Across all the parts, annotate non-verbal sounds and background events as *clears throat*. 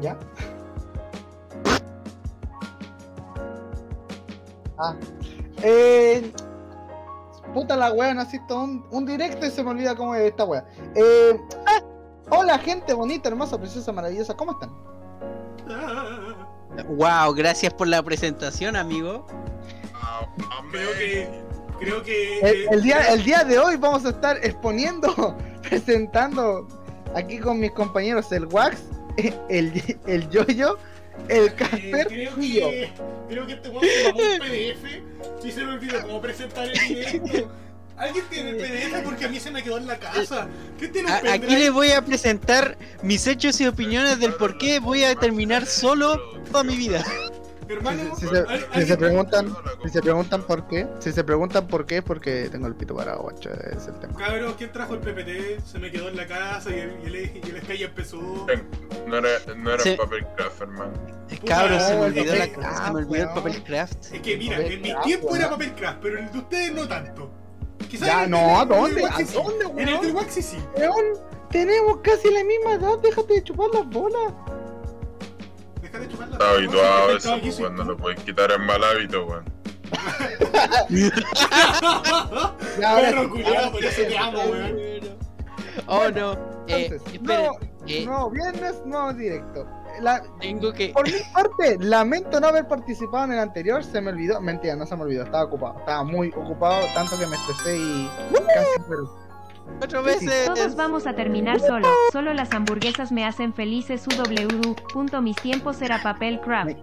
¿Ya? Ah. Eh, puta la wea, necesito un, un directo y se me olvida cómo es esta wea. Eh, hola gente bonita, hermosa, preciosa, maravillosa, ¿cómo están? Wow, gracias por la presentación, amigo. Creo que. Creo que. El, el día, el día de hoy vamos a estar exponiendo, *laughs* presentando aquí con mis compañeros el Wax, *laughs* el, el Yoyo, el eh, Casper creo y yo. que. Creo que este weón se mamó un PDF y se me olvidó cómo presentar el directo. ¿Alguien tiene el PDF? Porque a mí se me quedó en la casa. ¿Qué tiene un A- aquí les voy a presentar mis hechos y opiniones del por qué voy a terminar solo toda mi vida. Hermano, Si se, ¿al- si se alguien- preguntan, si se preguntan por qué, si se preguntan por qué, es porque tengo el pito parado, guacho, ese es el tema. Cabros, ¿quién trajo el PPT? Se me quedó en la casa y el, y el, y el Sky empezó. No era, no era Sí. un papel craft, hermano. Cabros, se me no, olvidó, el la, papel se me olvidó el craft, papel craft. Es que mira, Papel en mi craft, tiempo era papel craft, pero en el de ustedes no tanto. Quizás Ya, en el no, ¿a dónde? Waxi ¿A sí. dónde, En el del Waxi sí. Weón, tenemos casi la misma edad, déjate de chupar las bolas. Deja de chupar la Está habituado a eso, Aquí pues, soy cuando tú. lo puedes quitar en mal hábito, weón. *laughs* Ya, ahora Perro culiado, por eso te amo, weón. Oh no, eh, Entonces, esperen, no, eh, no, viernes, no directo. La, tengo que. por mi parte, lamento no haber participado en el anterior, se me olvidó. Mentira, no se me olvidó, estaba ocupado. Estaba muy ocupado, tanto que me estresé y casi Cuatro veces. Todos vamos a terminar solo. Solo las hamburguesas me hacen felices. UWU. Punto mis tiempos era papel craft.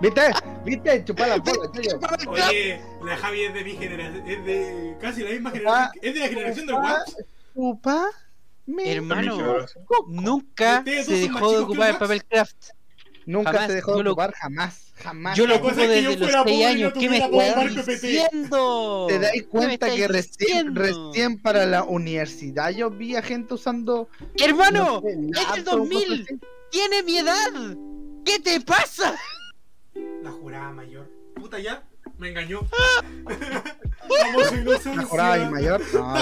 ¿Viste? ¿Viste? Chupar las bolas, Yoyo. Oye, la Javi es de mi generación, es de casi la misma generación, es de la generación del Wax. Chupa. me- Hermano, nunca se dejó de ocupar el papel craft. Nunca jamás, se dejó de ocupar, jamás, jamás. Yo lo ocupo es que yo desde los fuera 6 pobre y no años. ¿Qué me estás diciendo? ¿Te dais ¿Qué me cuenta que recién, recién para la universidad yo vi a gente usando. ¡Hermano! no sé, ¡Es laptop, 2000! cosas así? ¡Tiene mi edad! ¿Qué te pasa? La jurada mayor. Puta ya, me engañó. Vamos a inocencia. ¿La jurada y mayor? No.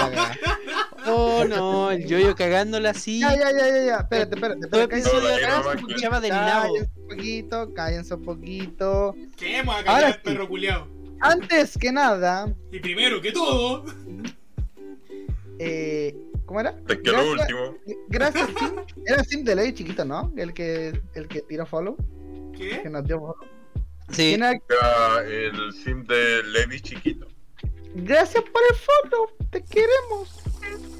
Oh no, el yoyo cagándola así. Ya, ya, ya, ya, ya. Espérate, espérate, Todo episodio la atrás se que- escuchaba del nabo. Cállense un poquito, cállense un poquito. ¿Qué hemos Ahora acá sí. perro culiao? Antes que nada, Y primero que todo, eh, ¿cómo era? Es que lo Gracias- último. Gracias, Sim. Era Sim de ley chiquito, ¿no? El que, el que tiró follow, que ¿qué? nos dio follow. Sí. El sim de Levi chiquito. Gracias por el follow, te queremos.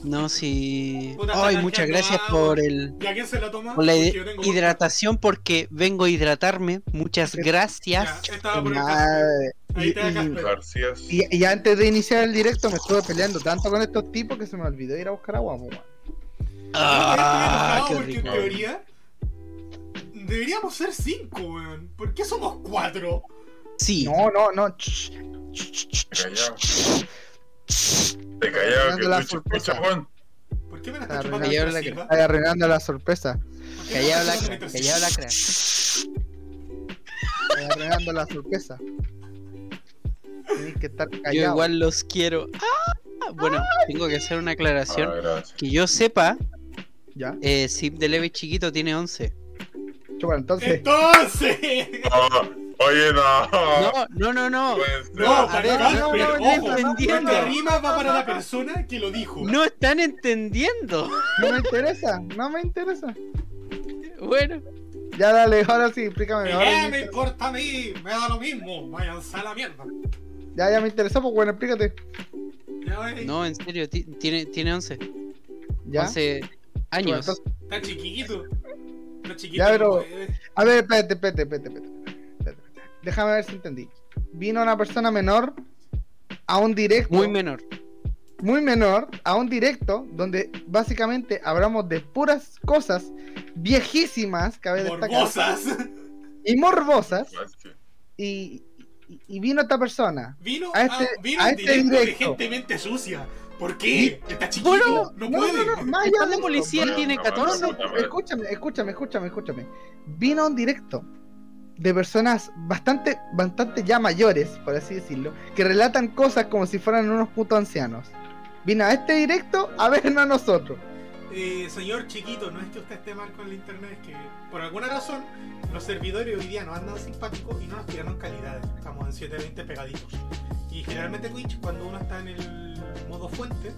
No, sí. Puta, Ay, muchas gracias agua. por el ¿Y a quién se la toma? por la Porque hidratación porque vengo a hidratarme. Muchas gracias. por. Ahí Y, está y- antes de iniciar el directo me estuve peleando tanto con estos tipos que se me olvidó ir a buscar agua. Ah, qué rico. en teoría deberíamos ser cinco, weón. ¿Por qué somos cuatro? Sí. No, no, no. Te callado Arruinando la que escucha, sorpresa. Juan. ¿Por qué me la Está está chupando la la-? Está arruinando la sorpresa. ¿Por qué me Callado está la chupando cra, mientras- callado la cra. Está arruinando la sorpresa. Tienes que estar Yo callado. igual los quiero. Ah, bueno, tengo que hacer una aclaración. Ah. Que yo sepa, Ya. eh, Zip de Levi chiquito tiene 11. Chupa, entonces. Entonces. Oye, no. No, no, no, no. No, A para ver, no, no, no ojo, entendiendo. Rima va para la persona que lo dijo. No están entendiendo. No me interesa, no me interesa. Bueno, Ya dale, ahora sí, explícame. Ahora ¿Qué me importa a mí? Me da lo mismo. Váyanse a la mierda. Ya, ya me interesó, pues bueno, explícate. Ya, wey. no, en serio, ti- tiene, tiene 11. Ya. 11 Chupa, años. Está chiquito. Está chiquito. Ya, pero-. A ver, espérate, espérate, espérate, espérate, espérate, espérate. Déjame ver si entendí. Vino una persona menor a un directo. Muy menor. muy menor a un directo donde básicamente hablamos de puras cosas viejísimas, cabe destacar, Morbosas. y morbosas, y, y- y vino esta persona. Vino A este- a, vino a este directo sucia. ¿Por qué? Está chiquito. Bueno, no, No, puede. no, no, eso, policía no, tiene no, No, 14. no, no, escúchame, escúchame, escúchame, escúchame. Vino un directo de personas bastante, bastante ya mayores, por así decirlo, que relatan cosas como si fueran unos putos ancianos. Vino a este directo a vernos a nosotros. Eh, señor chiquito, no es que usted esté mal con el internet, es que por alguna razón los servidores hoy día no andan simpáticos y no nos tiraron calidades. Estamos en 720 pegaditos. Y generalmente Twitch, cuando uno está en el modo fuente,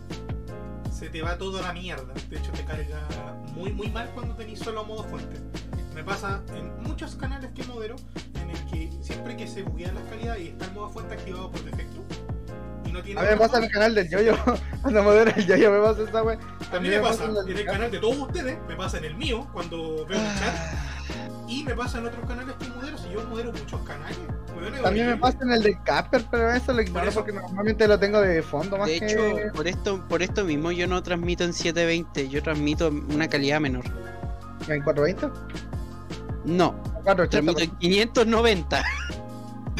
se te va todo a la mierda. De hecho, te carga muy muy mal cuando tenéis solo modo fuente. Me pasa en muchos canales que modero, en el que siempre que se buguean las calidades y está el modo fuente activado por defecto, y no tiene A mí me pasa en el canal del Yoyo. *laughs* Cuando modera el Yoyo me pasa esa wea. a mí me pasa en en el canal de todos ustedes, me pasa en el mío cuando veo el chat, y me pasa en otros canales que modero. Si yo modero muchos canales, También me pasa en el de Casper, pero eso lo ignoro eso- porque normalmente lo tengo de fondo más De que hecho, por esto, por esto mismo yo no transmito en 720, yo transmito una calidad menor. en 420. No, 480. transmito en 590.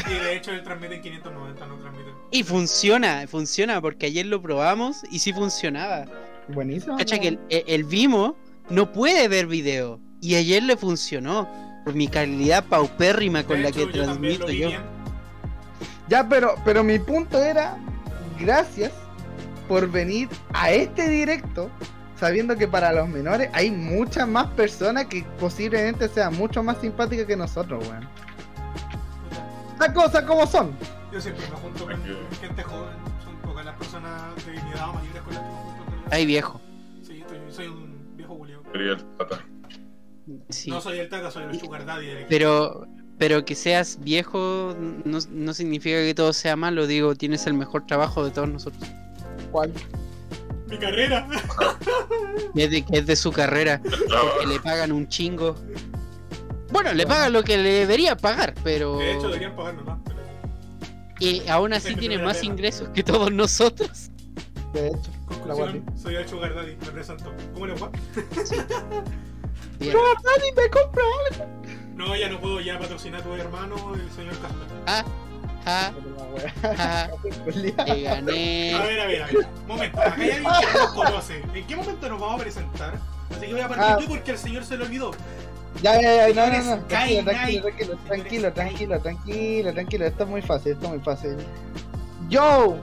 Y de hecho él transmite en 590, no transmite. Y funciona, funciona, porque ayer lo probamos y sí funcionaba. Buenísimo. Cacha que el, Vimo no puede ver video. Y ayer le funcionó. Por mi calidad paupérrima con la que yo transmito yo. bien. Ya, pero, pero mi punto era, gracias por venir a este directo, sabiendo que para los menores hay muchas más personas que posiblemente sean mucho más simpáticas que nosotros, weón. Las cosas como son. Yo siempre me junto con gente joven, son pocas las personas de mi edad o mayores con las que me junto. realidad. Ay, viejo. Sí, estoy- soy un viejo Julio. Sería el tata. Sí. No soy el tata, soy el sugar daddy del. Pero, pero que seas viejo no, no significa que todo sea malo. Digo, tienes el mejor trabajo de todos nosotros. ¿Cuál? Mi carrera. *laughs* Es de, es de su carrera. Que le pagan un chingo. Bueno, le pagan lo que le debería pagar, pero. De hecho, deberían pagarme más. Pero... Y aún así es tiene más ingresos que todos nosotros. De hecho, Conclusión, soy el sugar daddy, me presento. ¿Cómo le va? *laughs* Bien. Nadie me compra. No, ya no puedo ya patrocinar a tu hermano, el señor Casper. Ah, ah, ah, *laughs* te gané. A ver, a ver, a ver. Momento, acá hay alguien que no nos conoce. ¿En qué momento nos vamos a presentar? Así que voy a partir Ah. yo porque al señor se le olvidó. Ya, ya, ya, no, no, no. Tranquilo, tranquilo, tranquilo, tranquilo, tranquilo, tranquilo, tranquilo. Esto es muy fácil, esto es muy fácil. Yo,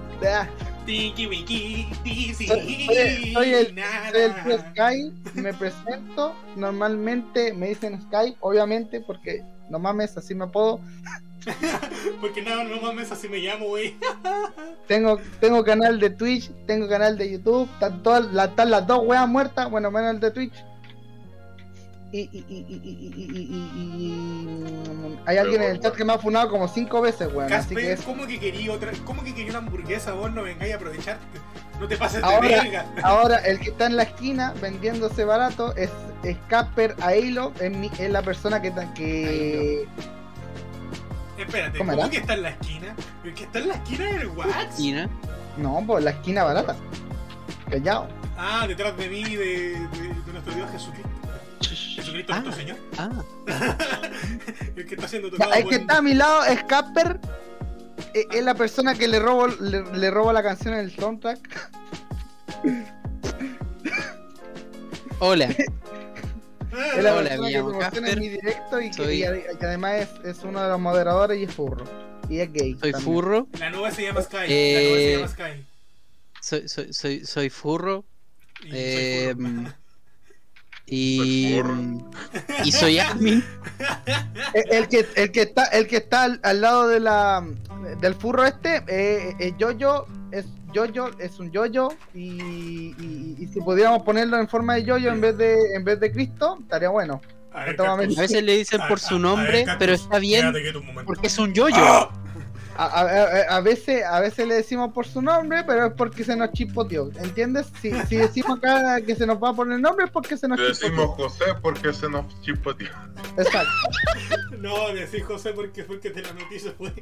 Tiki wiki, tizi, Soy- soy- soy el- soy el Sky, me presento. Normalmente me dicen Sky, obviamente, porque no mames, así me puedo. *laughs* Porque nada, no mames, así me llamo, güey. *laughs* Tengo, tengo canal de Twitch, tengo canal de YouTube, están, todas, la- están las dos weas muertas, bueno, menos el de Twitch. Y, y, y, hay alguien en el chat que me ha funado como cinco veces, weón. Así que ¿cómo que quería otra? ¿Cómo que quería una hamburguesa? Vos no vengáis a aprovecharte. No te pases de Ahora- verga. ahora el que está en la esquina vendiéndose barato es, Casper Ailo, es, la persona que, que Espérate, ¿Cómo ¿cómo, que está en la esquina? ¿El que está en la esquina es el Wax? Tina. no, pues la esquina barata. Callao. Ah, detrás de mí, de, de, de nuestro Dios Jesucristo. Jesucristo Ah. nuestro Señor. Ah, *laughs* El que está siendo tocado el por que un- está a mi lado es Casper. eh, Es la persona que le robo le, le robo la canción en el soundtrack. hola. Es la Hola, persona que promociona en mi directo y que, Soy- y ade- que además es, es uno de los moderadores y es furro. Y es gay. Soy también. furro. La nube se llama Sky. Eh, La nube se llama Sky. Soy, soy, soy, soy furro. Y Eh, soy furro. Y. Y soy admin. *laughs* El, el que, el que está, el que está al, al lado de la del furro este eh, es Yoyo, es Yoyo, es un Yoyo y, y- y si pudiéramos ponerlo en forma de Yoyo en vez de en vez de Cristo, estaría bueno. A ver, veces le dicen por a- su a nombre, ver, pero está bien porque es un yoyo. ¡Ah! A, a- a- veces a veces le decimos por su nombre, pero es porque se nos chispoteó, ¿entiendes? Si, si decimos acá que se nos va a poner el nombre es porque se nos Le decimos chispoteó. José porque se nos chispoteó. Exacto. *laughs* No, decís José porque fue el que te la noticia fue.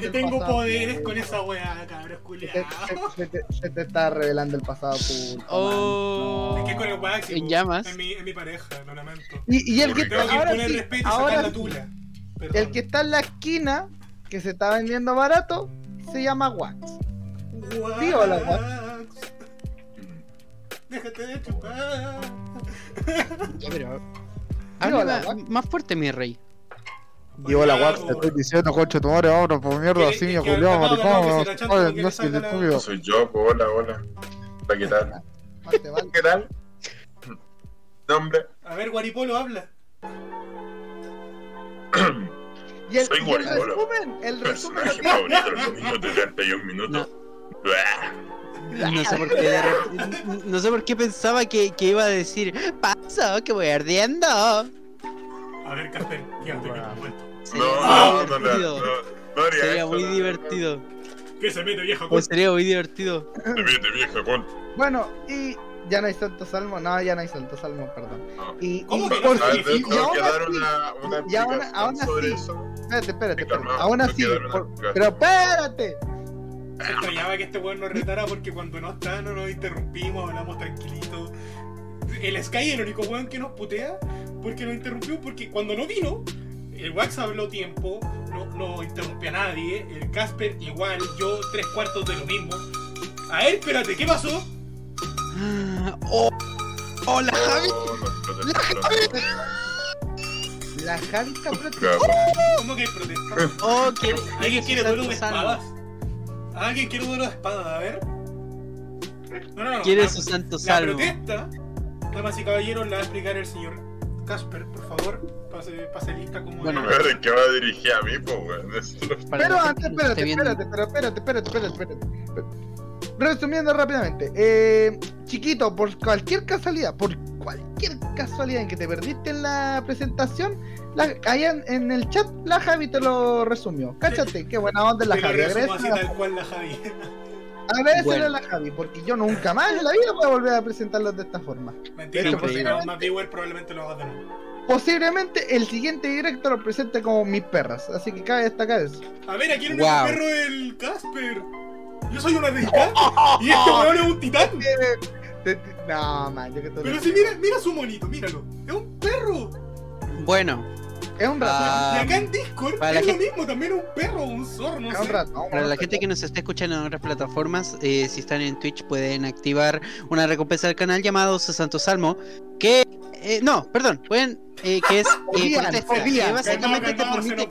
El tengo pasado, poderes weón. con esa weá, cabrón, Se te, culiao. se- se te- se te está revelando el pasado puto, Oh. Es que con el Wax, En llamas. Es mi, es mi pareja, lo lamento. Y, y el que Tengo que ahora imponer sí, respeto y sacar ahora la sí, tula. Perdón. el que está en la esquina que se está vendiendo barato se llama Wax. Wax. Piola, Wax. Déjate de chupar. Ya, pero. Habla Wax. más fuerte, mi rey. Llegó la po. te estoy diciendo, coche tu madre, vámonos, por mierda, al tapado, maricón, no, la sé, la- estúpido. No soy yo, pues, hola, hola. Hola, ¿qué tal? *laughs* ¿Qué tal? Nombre. A ver, Guaripolo habla. Y el, Soy y el Guaripolo. resumen, el resumen Personaje favorito los niños de 31 minutos. *laughs* No sé por qué de no sé por qué pensaba que, que iba a decir pasó que voy ardiendo. A ver, Casper, te cuento. Sería No, muy no, no, no, divertido. no Sería eso, muy divertido. ¿Qué se mete, vieja? Pues sería muy divertido. no. Te vete, vieja, con. Bueno, y ya no hay Santo Salmo, no, ya no hay Santo Salmo, perdón. No. Y, ¿Cómo y por se si- y tengo aún que dar así- una, una y aún- aún sobre así- eso. Espérate, espérate, espérate. Aún así, por- pero espérate. Se extrañaba que este weón nos retara porque cuando no está no nos interrumpimos, hablamos tranquilito. El Sky es el único weón que nos putea porque nos interrumpió porque cuando no vino, el Wax habló tiempo, no, no interrumpió a nadie, el Casper igual, yo tres cuartos de lo mismo. A ver, espérate, ¿qué pasó? *gasps* Oh, hola Javi. Oh, no, protesta, La Javi está protesta. protesta. ¿Cómo que hay protesta? Oh, ¿quiere, ¿Alguien quiere duelo de espadas? ¿Alguien quiere duelo de espadas? A ver. No, no, no. Quiere la- su santo La salvo. protesta, damas y caballeros, la va a explicar el señor Casper, por favor. Pase, pase lista como. Bueno, Pero que va a dirigir a mí, pues, weón. Pero la antes, espérate, espérate, pero espérate, espérate, espérate, espérate. Resumiendo rápidamente, eh, chiquito, por cualquier casualidad, por cualquier casualidad en que te perdiste en la presentación, la, allá en, en el chat la Javi te lo resumió. Cáchate, qué buena onda es la Te lo Javi. resumo así tal cual la Javi. agradecele Bueno. a la Javi, porque yo nunca más en la vida voy a volver a presentarlos de esta forma. Mentira, porque posiblemente- no, más viewer probablemente lo de nuevo. Posiblemente el siguiente directo lo presente como mis perras, así que cabe destacar eso. A ver, aquí Wow. perro del Casper. Yo soy una risca y este weón es un titán. *laughs* No, man, yo que tú Pero si mira, mira su monito, míralo. Es un perro. Bueno, Es un ratón. Ah, y acá en Discord para la es lo gente- mismo, también un perro, un zorro, no es un sé. ratón. para la gente que nos está escuchando en otras plataformas, eh, si están en Twitch pueden activar una recompensa del canal llamado Santo Salmo, que... eh, no, perdón, pueden... eh, que es... eh, que básicamente te permite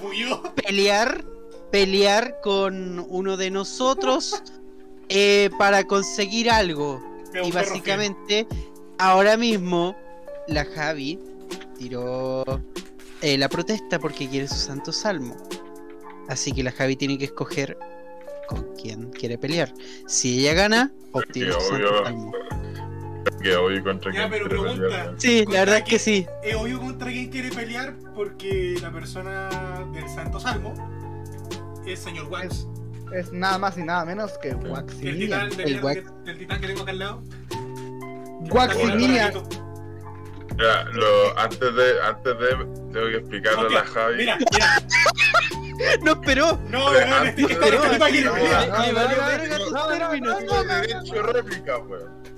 pelear, pelear con uno de nosotros eh, para conseguir algo. Y básicamente, ahora mismo, la Javi tiró eh, la protesta porque quiere su santo salmo. Así que la Javi tiene que escoger con quién quiere pelear. Si ella gana, obtiene su santo obvio. salmo. Que hoy contra Ya, quién pero quiere pregunta. pelear. Sí, ¿Contra la verdad es que sí. Es obvio contra quién quiere pelear porque la persona del Santo Salmo es señor Wax. Es nada más y nada menos que El titán, el Wax. que, el titán que tengo acá al lado. Waximilian. Ya, lo, antes de, antes de, tengo que explicarle a la Javi. Mira, *laughs* mira. No esperó. No, no, no, pelear.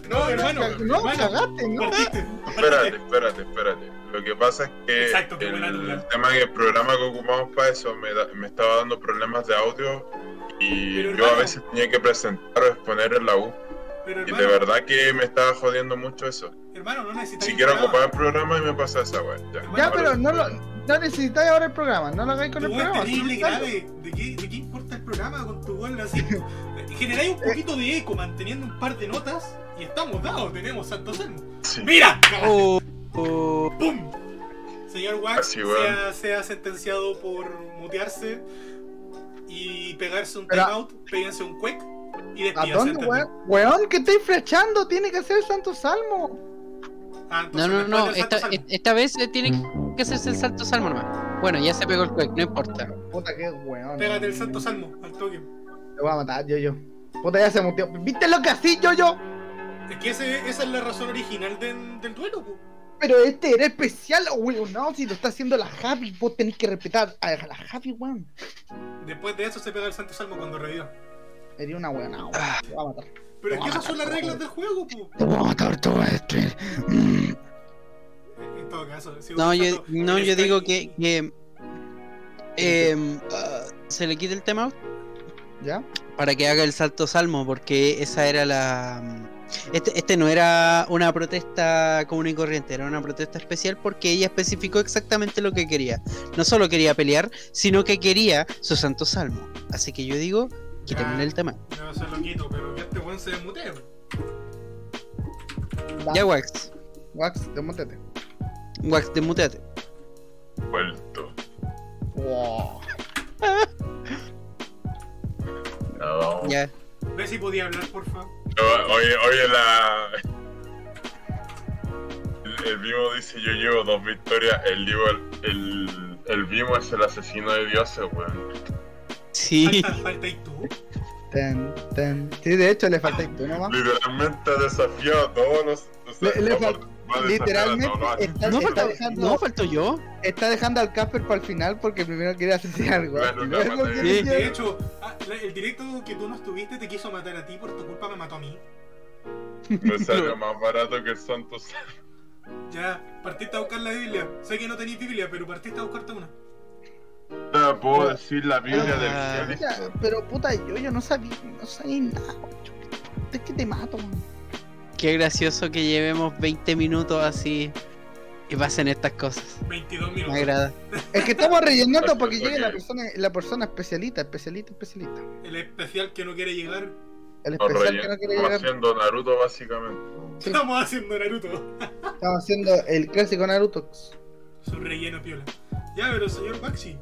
no, hermano. No, hermano, cagaste, no. partiste, Espérate, espérate, espérate. Lo que pasa es que Exacto, el, luna. tema que el programa que ocupamos para eso me, da- me estaba dando problemas de audio y Pero, yo a hermano. veces tenía que presentar o exponer en la U. Pero Y de verdad que me estaba jodiendo mucho eso. hermano, no necesitas. Si quiero ocupar el programa y me pasa esa weá. Ya, pero no lo no necesitáis ahora el programa, no lo hagáis con Tu el programa. terrible grave. ¿De qué, ¿De qué importa el programa con tu weón así? Generáis un *laughs* poquito de eco manteniendo un par de notas y estamos dados. Tenemos Santo Salmo. Sí. ¡Mira! Oh, oh. ¡Pum! Señor Wax sea, sea sentenciado por mutearse y pegarse un timeout, péguense un quick y ¿A dónde, weón? Weón, que estáis flechando, tiene que ser el Santo Salmo. Ah, No, entonces no, no, Santo esta, Salmo. esta vez eh, tiene que hacerse el salto salmo nomás. Bueno, ya se pegó el cuec, no importa. Puta que weón. Pégate el Santo Salmo al toque. Te voy a matar, yo, yo. Puta, ya se muteó. ¿Viste lo que así, yo, yo? Es que ese- esa es la razón original del, del duelo, po. Pero este era especial, weón. No, si lo está haciendo la Javi, vos tenés que respetar a la Javi, weón. Después de eso se pega el Santo Salmo cuando reviva. Sería una weón, no, weón. Te voy a matar. Pero es que esas son las reglas del juego, po. Te voy a matar todo esto. Mm. En todo caso, sigo No, yo, no, yo digo que, que em, ah, se le quite el tema ¿Ya? para que haga el salto salmo, porque esa era la, Este, este no era una protesta común y corriente, era una protesta especial porque ella especificó exactamente lo que quería. No solo quería pelear, sino que quería su santo salmo. Así que yo digo, quítenle el tema. No se lo quito, pero que este weón se desmutee. Va, Ya, Wax. Wax, desmontate. Wax, desmuteate. Vuelto. Wow. *laughs* Ya vamos. Ya. Ve si podía hablar, porfa. Oye, oye, la. El, el Vimo dice: Yo llevo dos victorias. El, Divo- el, el Vimo es el asesino de dioses, weón. Sí. Y tú. Ten, ten. Sí, de hecho le falta tú nomás. Literalmente ha desafiado a todos los. o sea, Le- le fal- literalmente todos los- está, No está faltó, dejando, no faltó yo. está dejando al Casper para el final porque primero quiere asesinar algo. Claro, Sí. De hecho, ah, el directo que tú no estuviste te quiso matar a ti, por tu culpa me mató a mí. Me salió más barato que el Santo Ya, partiste a buscar la Biblia. Sé que no tenéis Biblia, pero partiste a buscarte una. Sal. Puedo decir la Biblia Ah. del Ya, Cristo. pero puta, yo, yo no sabía, no sabía nada. yo- Es que te mato. man. Qué gracioso que llevemos 20 minutos así y pasen estas cosas. 22 Me minutos. agrada. Es que estamos rellenando *laughs* Porque- para que llegue la persona, la persona especialita, especialita, especialita. El especial que no quiere llegar. El especial que no quiere Estamos llegar. haciendo Naruto, básicamente. Sí. Estamos haciendo Naruto. Estamos haciendo el clásico Naruto. Su relleno piola. Ya, pero señor Baxi.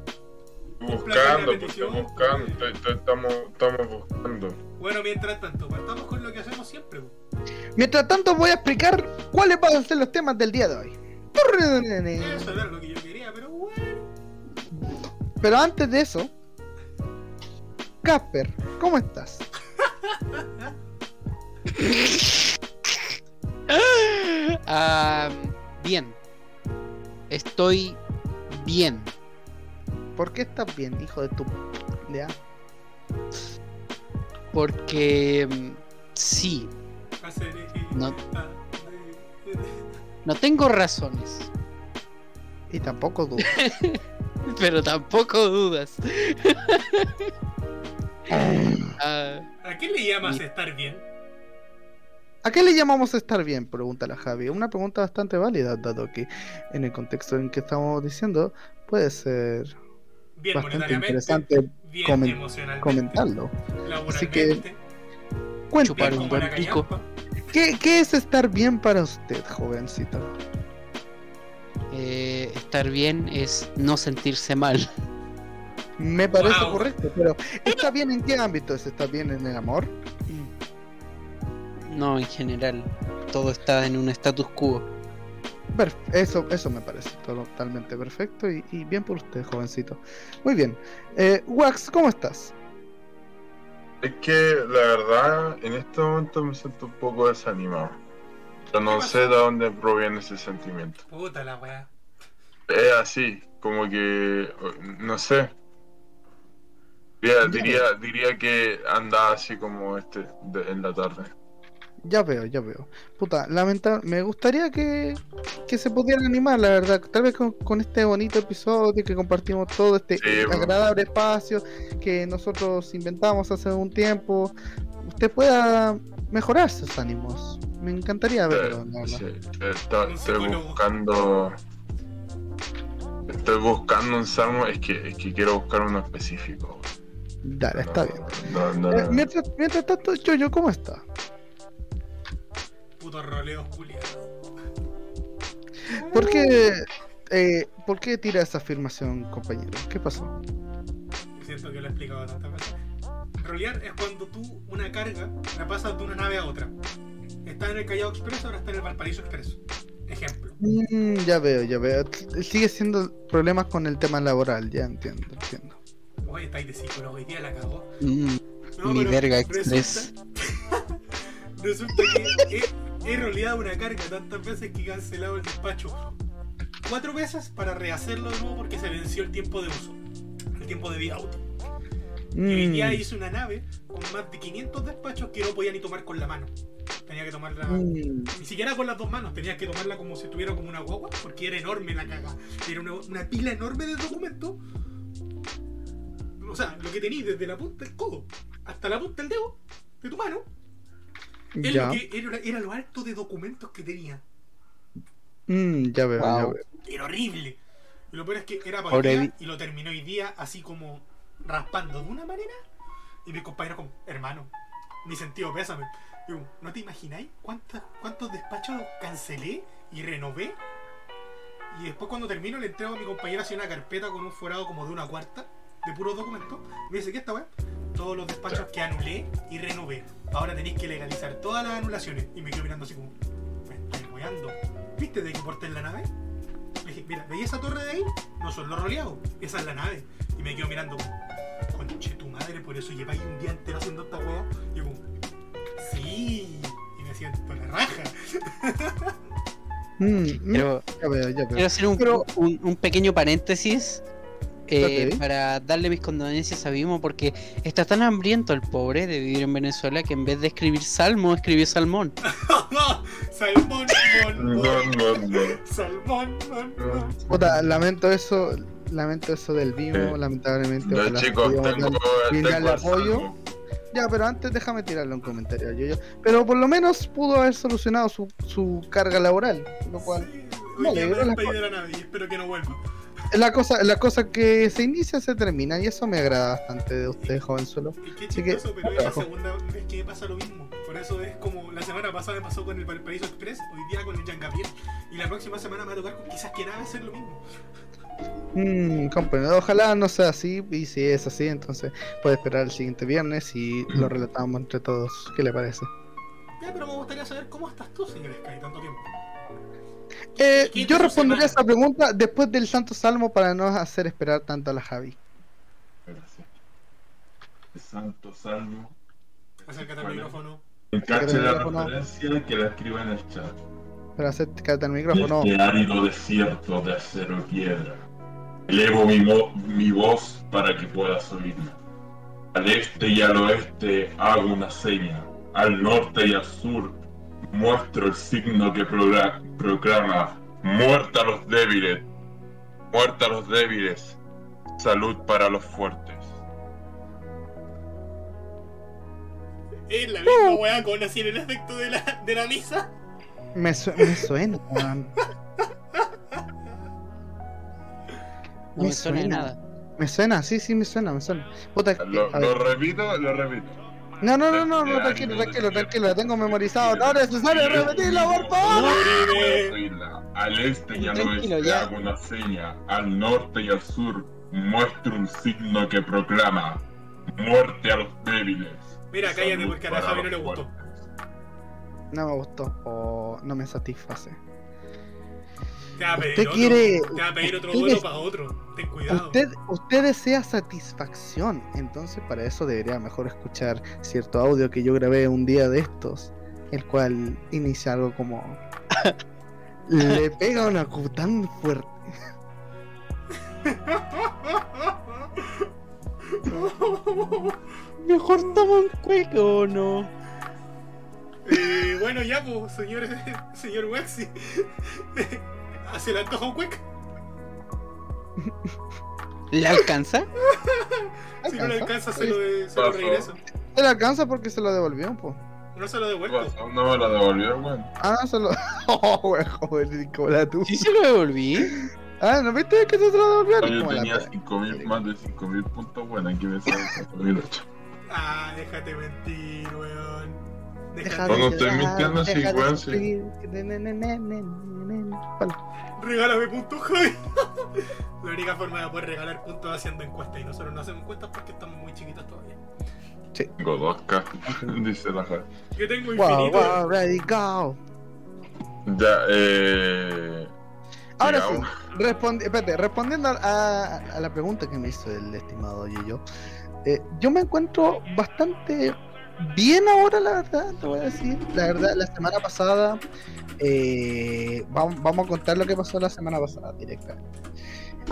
Buscando, pues, buscando, pues. estamos, estamos buscando. Bueno, mientras tanto, partamos con lo que hacemos siempre. po. Mientras tanto voy a explicar cuáles van a ser los temas del día de hoy. Eso era lo que yo quería, pero bueno. Pero antes de eso, Casper, ¿cómo estás? *laughs* Ah, bien. Estoy bien. ¿Por qué estás bien, hijo de tu... Ya. Porque sí, No. no tengo razones, Y tampoco dudo. *laughs* pero tampoco dudas. *laughs* Ah, ¿A qué le llamas estar bien? ¿A qué le llamamos estar bien? Pregunta la Javi. Una pregunta bastante válida, dado que en el contexto en que estamos diciendo puede ser Bien bastante interesante Bien comen- comentarlo. Laboralmente. que- Cuéntame, un buen pico. ¿qué, qué es estar bien para usted, jovencito? eh, estar bien es no sentirse mal. Me parece Wow. correcto, pero ¿está bien en qué ámbitos? ¿Está bien en el amor? No, en general, todo está en un status quo. Eso, eso me parece totalmente perfecto y, y bien por usted, jovencito. Muy bien. Eh, Wax, ¿cómo estás? Es que la verdad, en este momento me siento un poco desanimado. Pero no ¿Qué sé de dónde proviene ese sentimiento. Puta la weá. Es así, como que, no sé. Diría, diría, diría que anda así como este de- en la tarde. Ya veo, ya veo. Puta, lamentable. Me gustaría que, que se pudieran animar, la verdad. Tal vez con, con este bonito episodio que compartimos todo, este Sí, agradable espacio que nosotros inventamos hace un tiempo, usted pueda mejorar sus ánimos. Me encantaría verlo, la Eh, sí, está- estoy buscando. Estoy buscando un salmo, es que, es que quiero buscar uno específico. Dale, está bien. No, no, Eh, mientras, mientras tanto, Yoyo, ¿cómo está? Puto roleo culiado. ¿Por qué, eh, ¿Por qué tira esa afirmación, compañero? ¿Qué pasó? Siento que lo he explicado tantas veces. Rolear es cuando tú una carga la pasas de una nave a otra. Está en el Callao Express, ahora está en el Valparaíso Express. Ejemplo. Mm, ya veo, ya veo. Sigue siendo problemas con el tema laboral, ya entiendo, entiendo. Oye, estáis de psicólogo, hoy día la cagó. Mm, No, mi verga express. Resulta *laughs* que he, he roleado una carga tantas veces que he cancelado el despacho cuatro veces para rehacerlo de nuevo porque se venció el tiempo de uso, el tiempo de vida auto. Y hoy día Mm, hice una nave con más de 500 despachos que no podía ni tomar con la mano. Tenía que tomarla mm, ni siquiera con las dos manos, tenías que tomarla como si estuviera como una guagua, porque era enorme la caga. Era una, una pila enorme de documentos. O sea, lo que tenías desde la punta del codo hasta la punta del dedo de tu mano. Es Ya. lo que era, era lo alto de documentos que tenía. Mm, ya veo, ya veo. Era horrible. Y lo peor es que era para día y lo terminó hoy día así como raspando de una manera. Y mi compañero como, hermano, mi sentido pésame. Y yo, ¿no te imagináis cuántas, cuántos despachos cancelé y renové? Y después cuando termino le entrego a mi compañera así una carpeta con un forado como de una cuarta de puros documentos. Me dice, ¿qué esta weá? Todos los despachos que anulé y renové. Ahora tenéis que legalizar todas las anulaciones. Y me quedo mirando así como, me estáis weando. ¿Viste de qué porté en la nave? Le dije, mira, ¿veis esa torre de ahí? No son los roleados, esa es la nave. Y me quedo mirando como, conche tu madre, por eso lleváis un día entero haciendo esta weá. Y yo como, sí. Y me siento la raja. Mm, mm, Pero ya veo, ya veo. quiero hacer un, Pero- un- un pequeño paréntesis eh, para darle mis condolencias a Vimo porque está tan hambriento el pobre de vivir en Venezuela que en vez de escribir salmo, escribió salmón. *laughs* Salmón. Salmón. Puta, lamento eso, lamento eso del Vimo, Sí. lamentablemente. Chicos, tengo, tengo el apoyo. Ya, pero antes déjame tirarle un comentario a Yoyo. Pero por lo menos pudo haber solucionado su, su carga laboral, lo cual Sí, alegro, me las despedí de la nave y espero que no vuelva. La cosa, la cosa que se inicia se termina y eso me agrada bastante de usted, jovenzuelo. Y qué Así que, chistoso, pero es la segunda vez que pasa lo mismo. Por eso es como la semana pasada me pasó con el Valparaíso Express, hoy día con el Yangapier. Y la próxima semana me va a tocar con quizás que nada hacer lo mismo. Mm, comprendo. Ojalá no sea así y si es así, entonces puede esperar el siguiente viernes y lo relatamos entre todos. ¿Qué le parece? Ya, pero me gustaría saber cómo estás tú, señor Sky, tanto tiempo. Eh, ¿Qué yo respondería semana? esa pregunta después del Santo Salmo para no hacer esperar tanto a la Javi. Gracias. El Santo Salmo. Acércate al micrófono. Cache la micrófono. referencia que la escriba en el chat. Pero acércate al micrófono. Este árido desierto de acero y piedra. Elevo mi, mo- mi voz para que puedas oírme. Al este y al oeste hago una seña. Al norte y al sur muestro el signo que proclama muerta a los débiles. Muerta a los débiles. Salud para los fuertes. Es la misma weá con así en el efecto de la, de la misa. Me, su- me suena. No me suena nada. Me suena, sí, sí, me suena, me suena. Puta, Lo, lo repito, lo repito. No, no, no, no, no, tranquilo, tranquilo, tranquilo, lo tengo memorizado. No es necesario repetirlo, por favor. Al este y al oeste ya. hago una seña, al norte y al sur muestro un signo que proclama muerte a los débiles. Mira, cállate porque a la Javi no le gustó. No me gustó o no me satisface. Te va a pedir Usted otro. quiere- Te va a pedir otro usted duelo es- para otro. Ten cuidado. Usted, usted desea satisfacción, entonces para eso debería mejor escuchar cierto audio que yo grabé un día de estos, el cual inicia algo como *laughs* le pega una Q tan fuerte. *laughs* Mejor toma un cueco o no. Eh, bueno, ya, pues, señor, señor Waxi. ¿Se le antoja un cuec? ¿Le alcanza? Si no le ¿Alcanza? se lo, de, se lo regreso. Se le alcanza porque se lo devolvió, pues. No se lo ¿Qué devuelvo. pasó? No me la devolvió, weón. Ah, no, se lo. *laughs* Oh, wey, joder, como la tú. Sí se lo devolví. Ah, ¿no viste que se lo devolvió? Yo tenía pe- 5000, más de 5000 puntos, bueno, aquí me sale 4008. Ah, déjate mentir, weón. Déjate. No, no de estoy mintiendo, weón, sí. Vale. Regálame puntos, Javi. *laughs* La única forma de poder regalar puntos es haciendo encuestas y nosotros no hacemos encuestas porque estamos muy chiquitos todavía. Tengo 2K, *laughs* dice la Javi. Yo tengo Wow, infinito. wow, ready, go. Ya, eh. Ahora sí, respondi- espérate, respondiendo a, a la pregunta que me hizo el estimado Yoyo, eh, yo me encuentro bastante bien ahora, la verdad, te voy a decir. La verdad, la semana pasada, eh, vamos, vamos a contar lo que pasó la semana pasada directamente.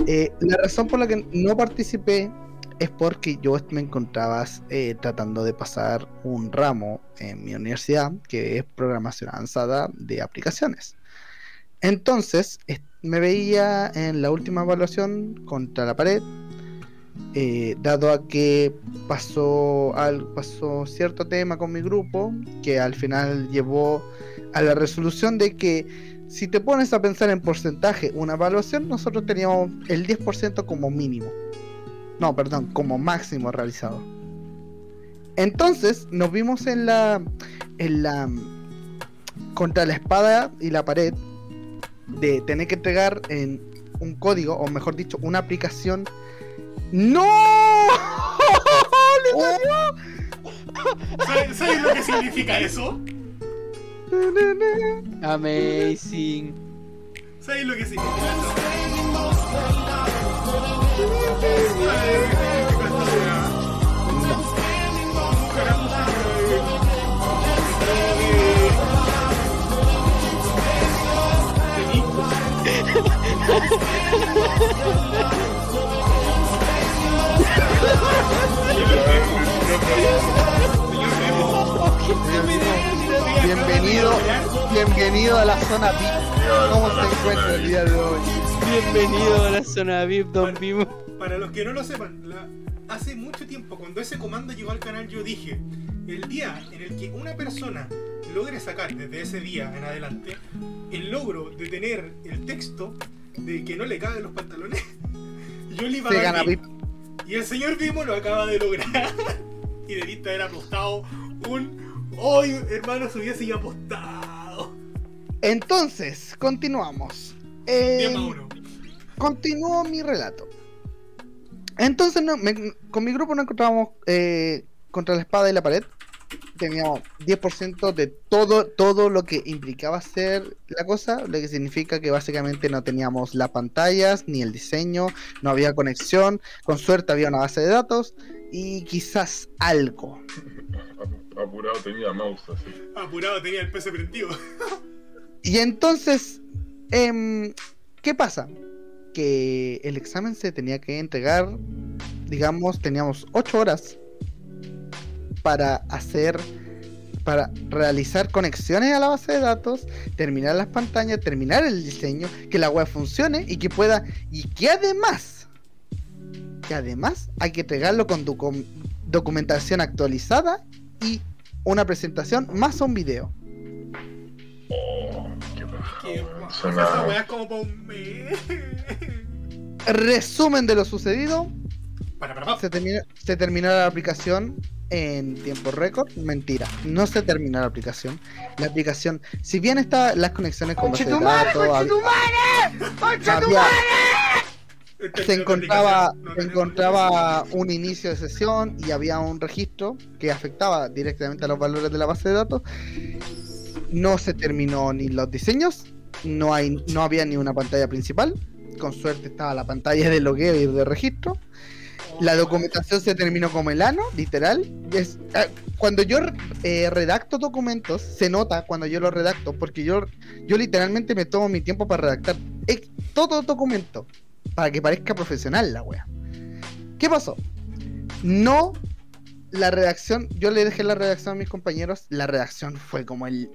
Eh, la razón por la que no participé es porque yo me encontraba eh, tratando de pasar un ramo en mi universidad que es programación avanzada de aplicaciones. Entonces, me veía en la última evaluación contra la pared, eh, dado a que pasó, al, pasó cierto tema con mi grupo, que al final llevó a la resolución de que si te pones a pensar en porcentaje, una evaluación, nosotros teníamos el 10% como mínimo. No, perdón, como máximo realizado. Entonces nos vimos en la, en la contra la espada y la pared de tener que entregar en un código, o mejor dicho, una aplicación. ¡No! *laughs* ¡Le salió! ¿Sabes sabes lo que significa eso? Amazing. ¿Sabes lo que significa eso? *laughs* Bienvenido, bienvenido a la zona VIP. ¿Cómo se encuentra el día de hoy? Bienvenido a la zona VIP, Don Vimo. Para los que no lo sepan, la- hace mucho tiempo, cuando ese comando llegó al canal, yo dije: el día en el que una persona logre sacar desde ese día en adelante el logro de tener el texto de que no le caben los pantalones, *laughs* yo le iba a Se dar gana VIP. VIP. Y el señor Vimo lo acaba de lograr. y debiste haber apostado un. ¡Hoy, hermano, se hubiese apostado! Entonces, continuamos. 10 Eh, más 1. continúo mi relato. Entonces, no, me- con mi grupo nos encontrábamos eh, contra la espada y la pared. Teníamos 10% de todo, todo lo que implicaba hacer la cosa, lo que significa que básicamente no teníamos las pantallas ni el diseño, no había conexión, con suerte había una base de datos y quizás algo. *laughs* Apurado tenía mouse así. Apurado tenía el PC prendido. Y entonces, em, ¿qué pasa? Que el examen se tenía que entregar, digamos, teníamos 8 horas para hacer, para realizar conexiones a la base de datos, terminar las pantallas, terminar el diseño, que la web funcione y que pueda, y que además, que además hay que entregarlo con docu- documentación actualizada y una presentación más un video. Oh, qué Suena- esa es como para un mes. Resumen de lo sucedido, Para, para, para. se terminó, se terminó la aplicación en tiempo récord. Mentira, no se terminó la aplicación. La aplicación, si bien está las conexiones con base de datos, hab- había- se encontraba, se encontraba un inicio de sesión y había un registro que afectaba directamente a los valores de la base de datos. No se terminó ni los diseños, no, hay, no había ni una pantalla principal. Con suerte estaba la pantalla de logueo y de registro. La documentación se terminó como el ano, literal. Es, ah, cuando yo eh, redacto documentos, se nota cuando yo los redacto, porque yo, yo literalmente me tomo mi tiempo para redactar eh, todo documento, para que parezca profesional la wea. ¿Qué pasó? No, la redacción, yo le dejé la redacción a mis compañeros, la redacción fue como el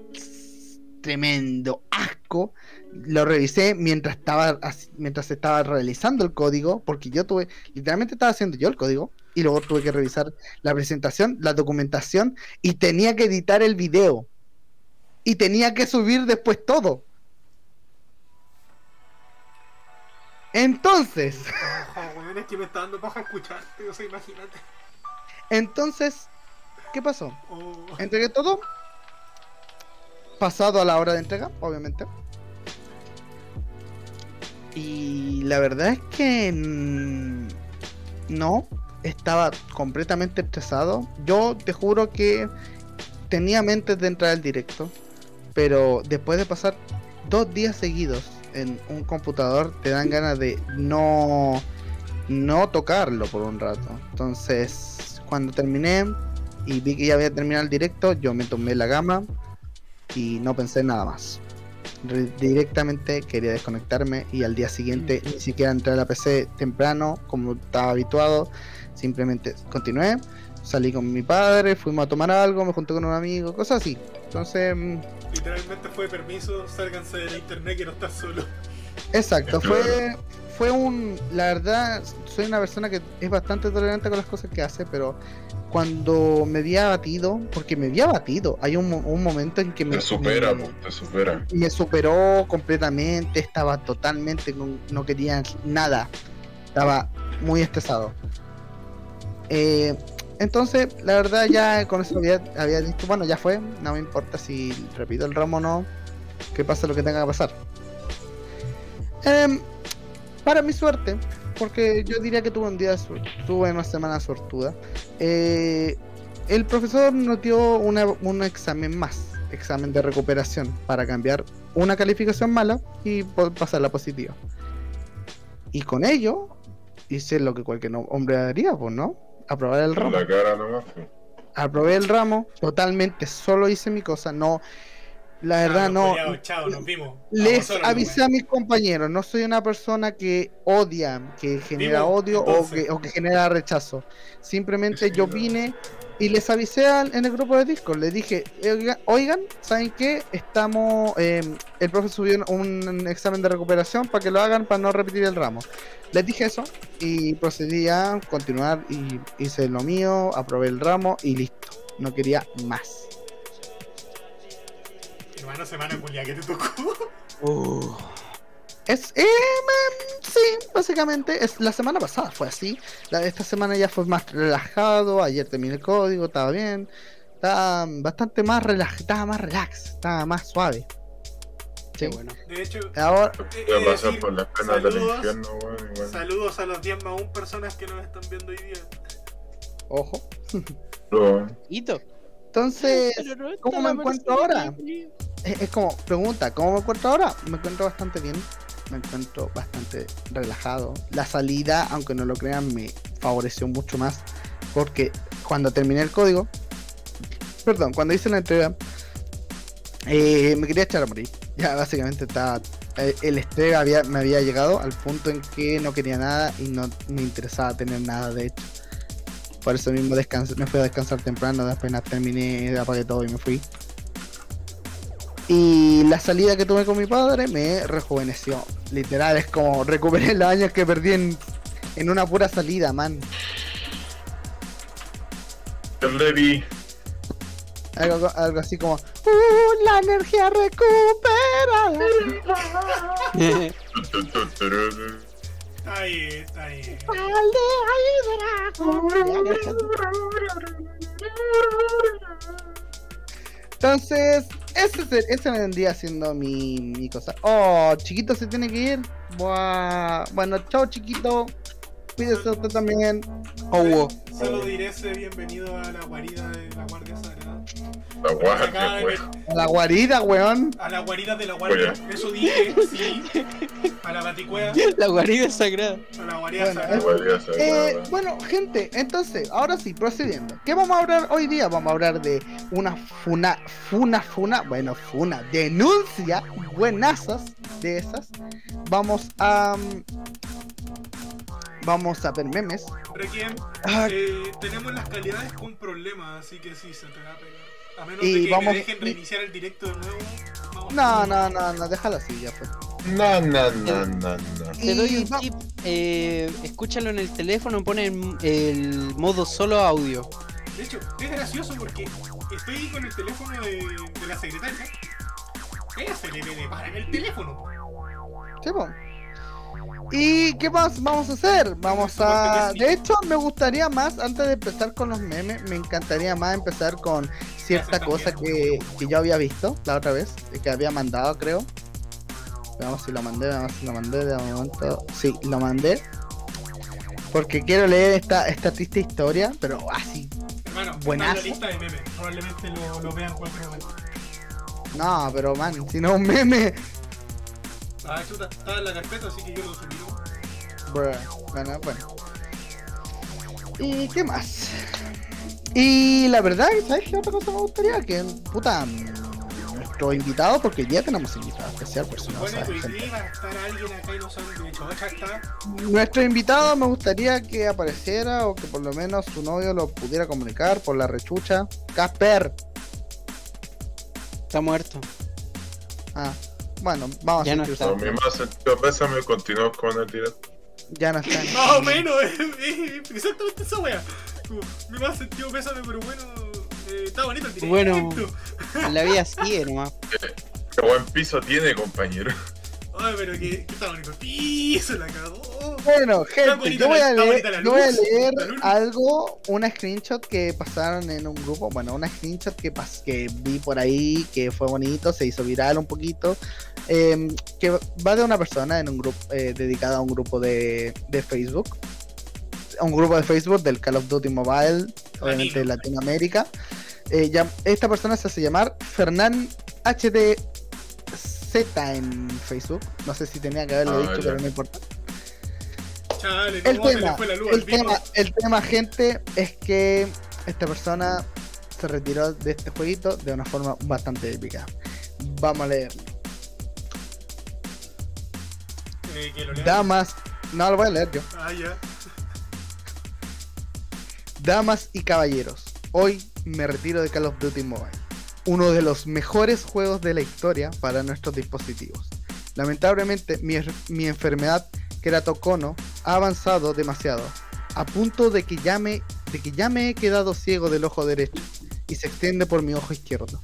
tremendo asco. Lo revisé mientras estaba mientras estaba realizando el código, porque yo tuve, literalmente estaba haciendo yo el código y luego tuve que revisar la presentación, la documentación y tenía que editar el video y tenía que subir después todo. Entonces, Ojo, weón, es que me está dando paja escucharte, o sea, imagínate. entonces, ¿qué pasó? Oh, Entregué todo. Pasado a la hora de entrega, obviamente. Y la verdad es que mm, no, estaba completamente estresado. Yo te juro que tenía mente de entrar al directo, pero después de pasar dos días seguidos en un computador, te dan ganas de no, no tocarlo por un rato. Entonces, cuando terminé y vi que ya había terminado el directo, yo me tomé la gama y no pensé en nada más. Re- directamente quería desconectarme y al día siguiente ni siquiera entré a la PC temprano como estaba habituado. Simplemente continué, salí con mi padre, fuimos a tomar algo, me junté con un amigo, cosas así. Entonces, mm, literalmente fue permiso, sálganse de la internet que no estás solo. exacto, fue, fue un. La verdad, soy una persona que es bastante tolerante con las cosas que hace, pero cuando me había batido, porque me había batido, hay un, un momento en que me. Te supera, me- te supera. me superó completamente, estaba totalmente, no quería nada, estaba muy estresado. Eh, entonces, la verdad ya con eso había, había dicho, bueno, ya fue, no me importa si repito el ramo o no, que pase lo que tenga que pasar. Em, para mi suerte, porque yo diría que tuve un día, tuve una semana sortuda, eh, el profesor nos dio una- un examen más, examen de recuperación, para cambiar una calificación mala y pasarla positiva. Y con ello hice lo que cualquier hombre haría, pues, ¿no? Aprobar el ramo. la cara nomás. po. Aprobé el ramo, totalmente, solo hice mi cosa, no... La verdad, no... culiao, chao, nos vimos. Les avisé a mis compañeros, no soy una persona que odia, que genera odio o que, o que genera rechazo. Simplemente yo vine y les avisé al- en el grupo de Discord, les dije, "Oiga- oigan, ¿saben qué? Estamos, eh, el profe subió un examen de recuperación para que lo hagan para no repetir el ramo. Les dije eso y procedí a continuar y hice lo mío, aprobé el ramo y listo. No quería más. Hermano, semana culia que te tocó. Uh, Es, eh, sí, básicamente, es, la semana pasada fue así. La- esta semana ya fue más relajado. Ayer terminé el código, estaba bien. Estaba bastante más relajado, estaba más relax, estaba más suave. Sí. bueno. De hecho, Ahora, eh, Voy a eh, pasar decir, por las penas del saludos, infierno, weón. igual. saludos a los 10 más 1 personas que nos están viendo hoy día. ojo. Hito. Entonces, no ¿cómo me encuentro ahora? es como, pregunta, ¿cómo me encuentro ahora? Me encuentro bastante bien. Me encuentro bastante relajado. La salida, aunque no lo crean, me favoreció mucho más. Porque cuando terminé el código, perdón, cuando hice la entrega, eh, me quería echar a morir. Ya básicamente estaba. eh, el estrés había, me había llegado al punto en que no quería nada y no me interesaba tener nada de hecho. Por eso mismo descansé, me fui a descansar temprano, apenas terminé, apagué todo y me fui. Y la salida que tuve con mi padre me rejuveneció. Literal, es como recuperé los años que perdí en, en una pura salida, man. el Levi, Algo, algo así como, ¡Uh, la energía recuperada! *laughs* tururu. Ahí, está ahí. Entonces, ese, se- ese vendría siendo mi, mi cosa. Oh, chiquito se tiene que ir. Buah. Bueno, chao chiquito. Cuídese usted también. Oh, wow. Solo diré ese bienvenido a la guarida de la Guardia Sagrada. La guardia, A la guarida, weón. A la guarida de la Guardia. Eso dije, sí. A la baticuea. *laughs* La guarida sagrada. A la guarida Bueno, sagrada. sagrada. Eh, bueno, gente, entonces, ahora sí, procediendo. ¿Qué vamos a hablar hoy día? Vamos a hablar de una funa, funa, funa, bueno, funa, denuncia, buenazas de esas. Vamos a. mm, Vamos a ver memes. Requiem, Ah, eh, tenemos las calidades con problemas, así que sí, se te va a pegar. A menos Y de que vamos- me dejen reiniciar el directo de nuevo. No, no, no, no, déjalo así, ya fue. No, no, no, no, no. Te doy un tip. eh, escúchalo en el teléfono, pone el, el modo solo audio. De hecho, es gracioso porque estoy con el teléfono de, de la secretaria. Ella se le ve para en el teléfono. Sí. ¿Y qué más vamos a hacer? Vamos a... De hecho, me gustaría más, antes de empezar con los memes, me encantaría más empezar con cierta cosa que, que yo había visto la otra vez, que había mandado, creo. Veamos si lo mandé, veamos si lo mandé de momento. Sí, lo mandé. Porque quiero leer esta, esta triste historia, pero así. Hermano, la lista de memes. Probablemente lo, lo vean cualquier momento. No, pero man, si no un meme. Ah, chuta, estaba en la carpeta, así que yo lo subí. ¿no? Bruh. Bueno, bueno. ¿Y qué más? Y la verdad, ¿sabes qué otra cosa me gustaría? Que, puta, nuestro invitado, porque ya tenemos invitado especial, por si no Bueno, gente. va a estar alguien acá y no saben de hecho. Acá está. Nuestro invitado me gustaría que apareciera o que por lo menos su novio lo pudiera comunicar por la rechucha. Casper. Está muerto. Ah, Bueno, vamos Ya a no está. Mi más sentido pésame continuamos con el directo. Ya no está. *laughs* Más o menos, *laughs* exactamente esa wea. Como, Me más sentido pésame, pero bueno, eh, está bonito el directo. Bueno. La vida *laughs* sigue nomás. Qué buen piso tiene, compañero. Ay, pero que, que está bonito el piso, la cagó. Bueno, gente, yo voy a está leer, bonita la yo voy a luz, leer la luz. algo, una screenshot que pasaron en un grupo, bueno, una screenshot que, pas- que vi por ahí, que fue bonito, se hizo viral un poquito, eh, que va de una persona en un grupo eh, dedicado a un grupo de, de Facebook, un grupo de Facebook del Call of Duty Mobile, obviamente de Latinoamérica. Eh, ya- esta persona se hace llamar Fernán HDZ en Facebook, no sé si tenía que haberlo Ah, dicho, ya. pero no importa. Chale, El ¿cómo se le tema, fue la luz el tema, el tema, gente, es que esta persona se retiró de este jueguito de una forma bastante épica. Vamos a leer. Eh. Damas, no lo voy a leer yo. Ah, ya. Damas y caballeros, hoy me retiro de Call of Duty Mobile, uno de los mejores juegos de la historia para nuestros dispositivos. Lamentablemente, mi, er- mi enfermedad keratocono ha avanzado demasiado, a punto de que, ya me, de que ya me he quedado ciego del ojo derecho y se extiende por mi ojo izquierdo.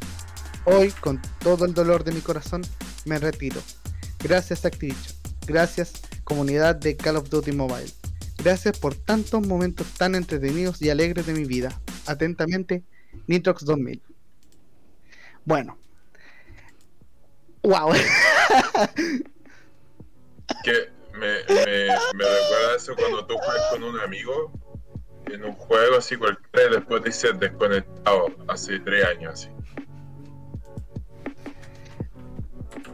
Hoy, con todo el dolor de mi corazón, me retiro. Gracias Activision, gracias comunidad de Call of Duty Mobile. Gracias por tantos momentos tan entretenidos y alegres de mi vida. Atentamente, Nitrox 2000. Bueno. Wow. *laughs* Que me, me, recuerda eso cuando tú juegas con un amigo en un juego así cualquiera y después te dices desconectado hace tres años así.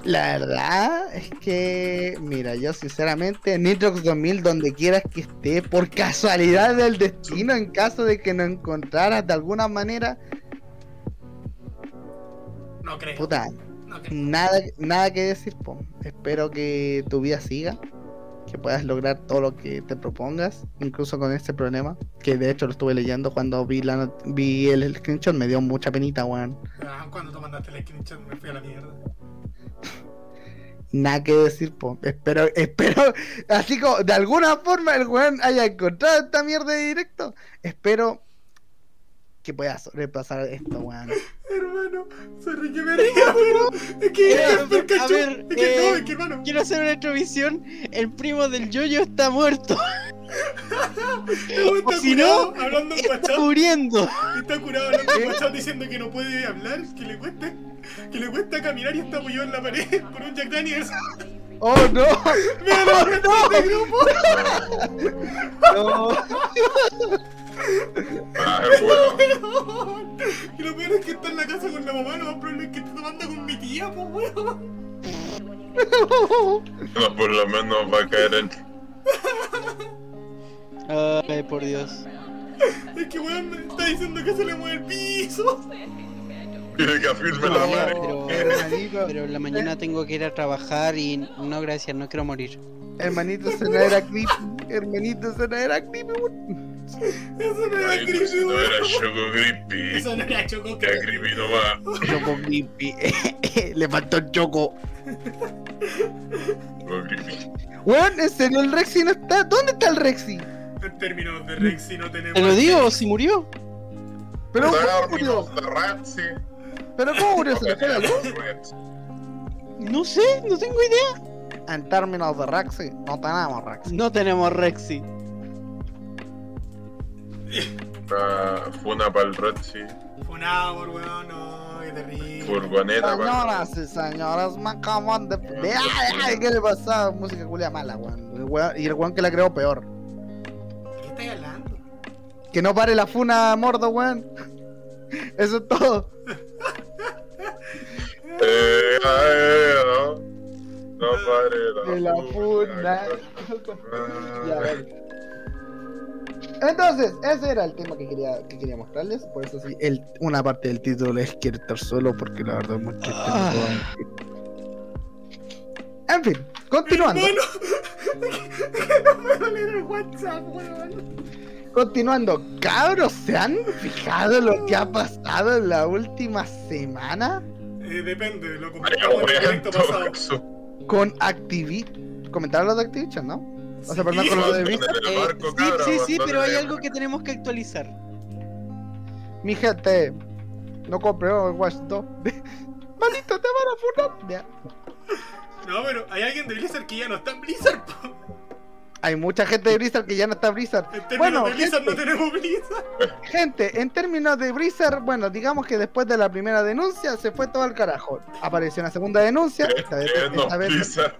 La verdad es que, mira, yo sinceramente, Nitrox 2000, donde quieras que esté, por casualidad del destino, en caso de que nos encontraras de alguna manera, No creo. puta, No creo. nada, nada que decir, po. Espero que tu vida siga, que puedas lograr todo lo que te propongas, incluso con este problema, que de hecho lo estuve leyendo cuando vi la vi el screenshot, me dio mucha penita, weón. Ah, cuando tú mandaste el screenshot me fui a la mierda. Nada que decir, po. Espero, espero, así como de alguna forma el weón haya encontrado esta mierda de directo. Espero que pueda sobrepasar esto, weón. Hermano, sorry que me pero es que Eh, es per a cacho. ver, Es que no, eh, es que hermano. Quiero hacer una introvisión. El primo del yoyo está muerto. está si curado no, hablando en Está WhatsApp. muriendo. Está curado hablando en WhatsApp diciendo que no puede hablar, que le cuesta, que le cuesta caminar y está apoyado en la pared por un Jack Daniels. ¡Oh, no! ¡Vean ¡Oh, no! este grupo! no! Ah, *laughs* bueno. Y lo peor es que está en la casa con la mamá, lo más probable es que esté tomando con mi tía, pues weón. *laughs* No, por lo menos va a caer en. Ay, por Dios. Es que weón me está diciendo que se le mueve el piso. Quiere que afirme la madre. pero- en la mañana tengo que ir a trabajar y no, gracias, no quiero morir. hermanito, no era creepy. Hermanito, no era creepy, weón. Eso no era si creepy, no era. Choco Grippy. Eso no era choco Grippy no va. Choco creepy. *laughs* Le faltó el choco. Choco Grippy. Weón, ¿en serio el Rexy no está? ¿Dónde está el Rexy? En términos de Rexy no tenemos. Te lo digo, si murió. Pero ¿cómo murió? ¿Pero cómo murió? ¿Se le fue la luz? No sé, no tengo idea. En términos de Rexy, no tenemos Rexy. No tenemos Rexy. Ah, Funa para el Ratsi. Funabor, weón, no, qué terrible. Furgoneta para Señoras y señores, me acaban de... de- ¡Ay, ay! ¿Qué le pasaba? Música culia mala, weón. El weón- Y el weón que la creó peor. ¿De qué estáis hablando? Que no pare la funa mordo, weón. Eso es todo. Eh, ay, no. No pare De la funa. Ya. Entonces, ese era el tema que quería, que quería mostrarles. Por eso sí, el, una parte del título es quiero estar solo porque la verdad es muy triste. mentir. En fin, continuando. Hermano, no puedo leer el WhatsApp, weón. Continuando, cabros, ¿se han fijado lo que ha pasado en la última semana? Eh, depende, lo comentamos en el pasado. Con Activision. ¿Comentaron lo de Activision, no? O sea, perdón, Sí. con lo de En Blizzard. el Eh, barco, sí, cabra, sí, sí, pero hay algo que tenemos que actualizar. Mi gente, no compré Overwatch *laughs* 2. Maldito, te van a funar. Ya. No, pero hay alguien de Blizzard que ya no está en Blizzard. po. Hay mucha gente de Blizzard que ya no está Blizzard. En términos Bueno, de Blizzard gente, no tenemos Blizzard. gente, en términos de Blizzard, bueno, digamos que después de la primera denuncia se fue todo al carajo. Apareció una segunda denuncia. Esta vez, no, esta vez- Blizzard.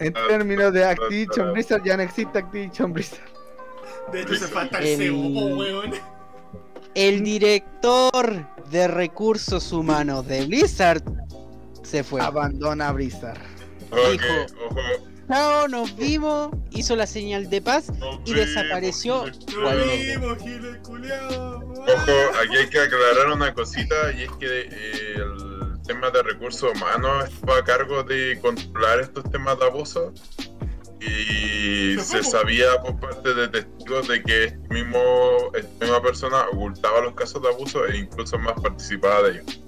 En términos de Activision Blizzard, ya no existe Activision Blizzard. De hecho, se falta el weón. El director de recursos humanos de Blizzard se fue. Abandona Blizzard. Ojo, Dijo. ojo, Chao, nos vimos, hizo la señal de paz nos y vimos, desapareció. Nos vimos. Ojo, aquí hay que aclarar una cosita y es que eh, el tema de recursos humanos estaba a cargo de controlar estos temas de abuso y se sabía por parte de testigos de que este mismo, esta misma persona ocultaba los casos de abuso e incluso más participaba de ellos.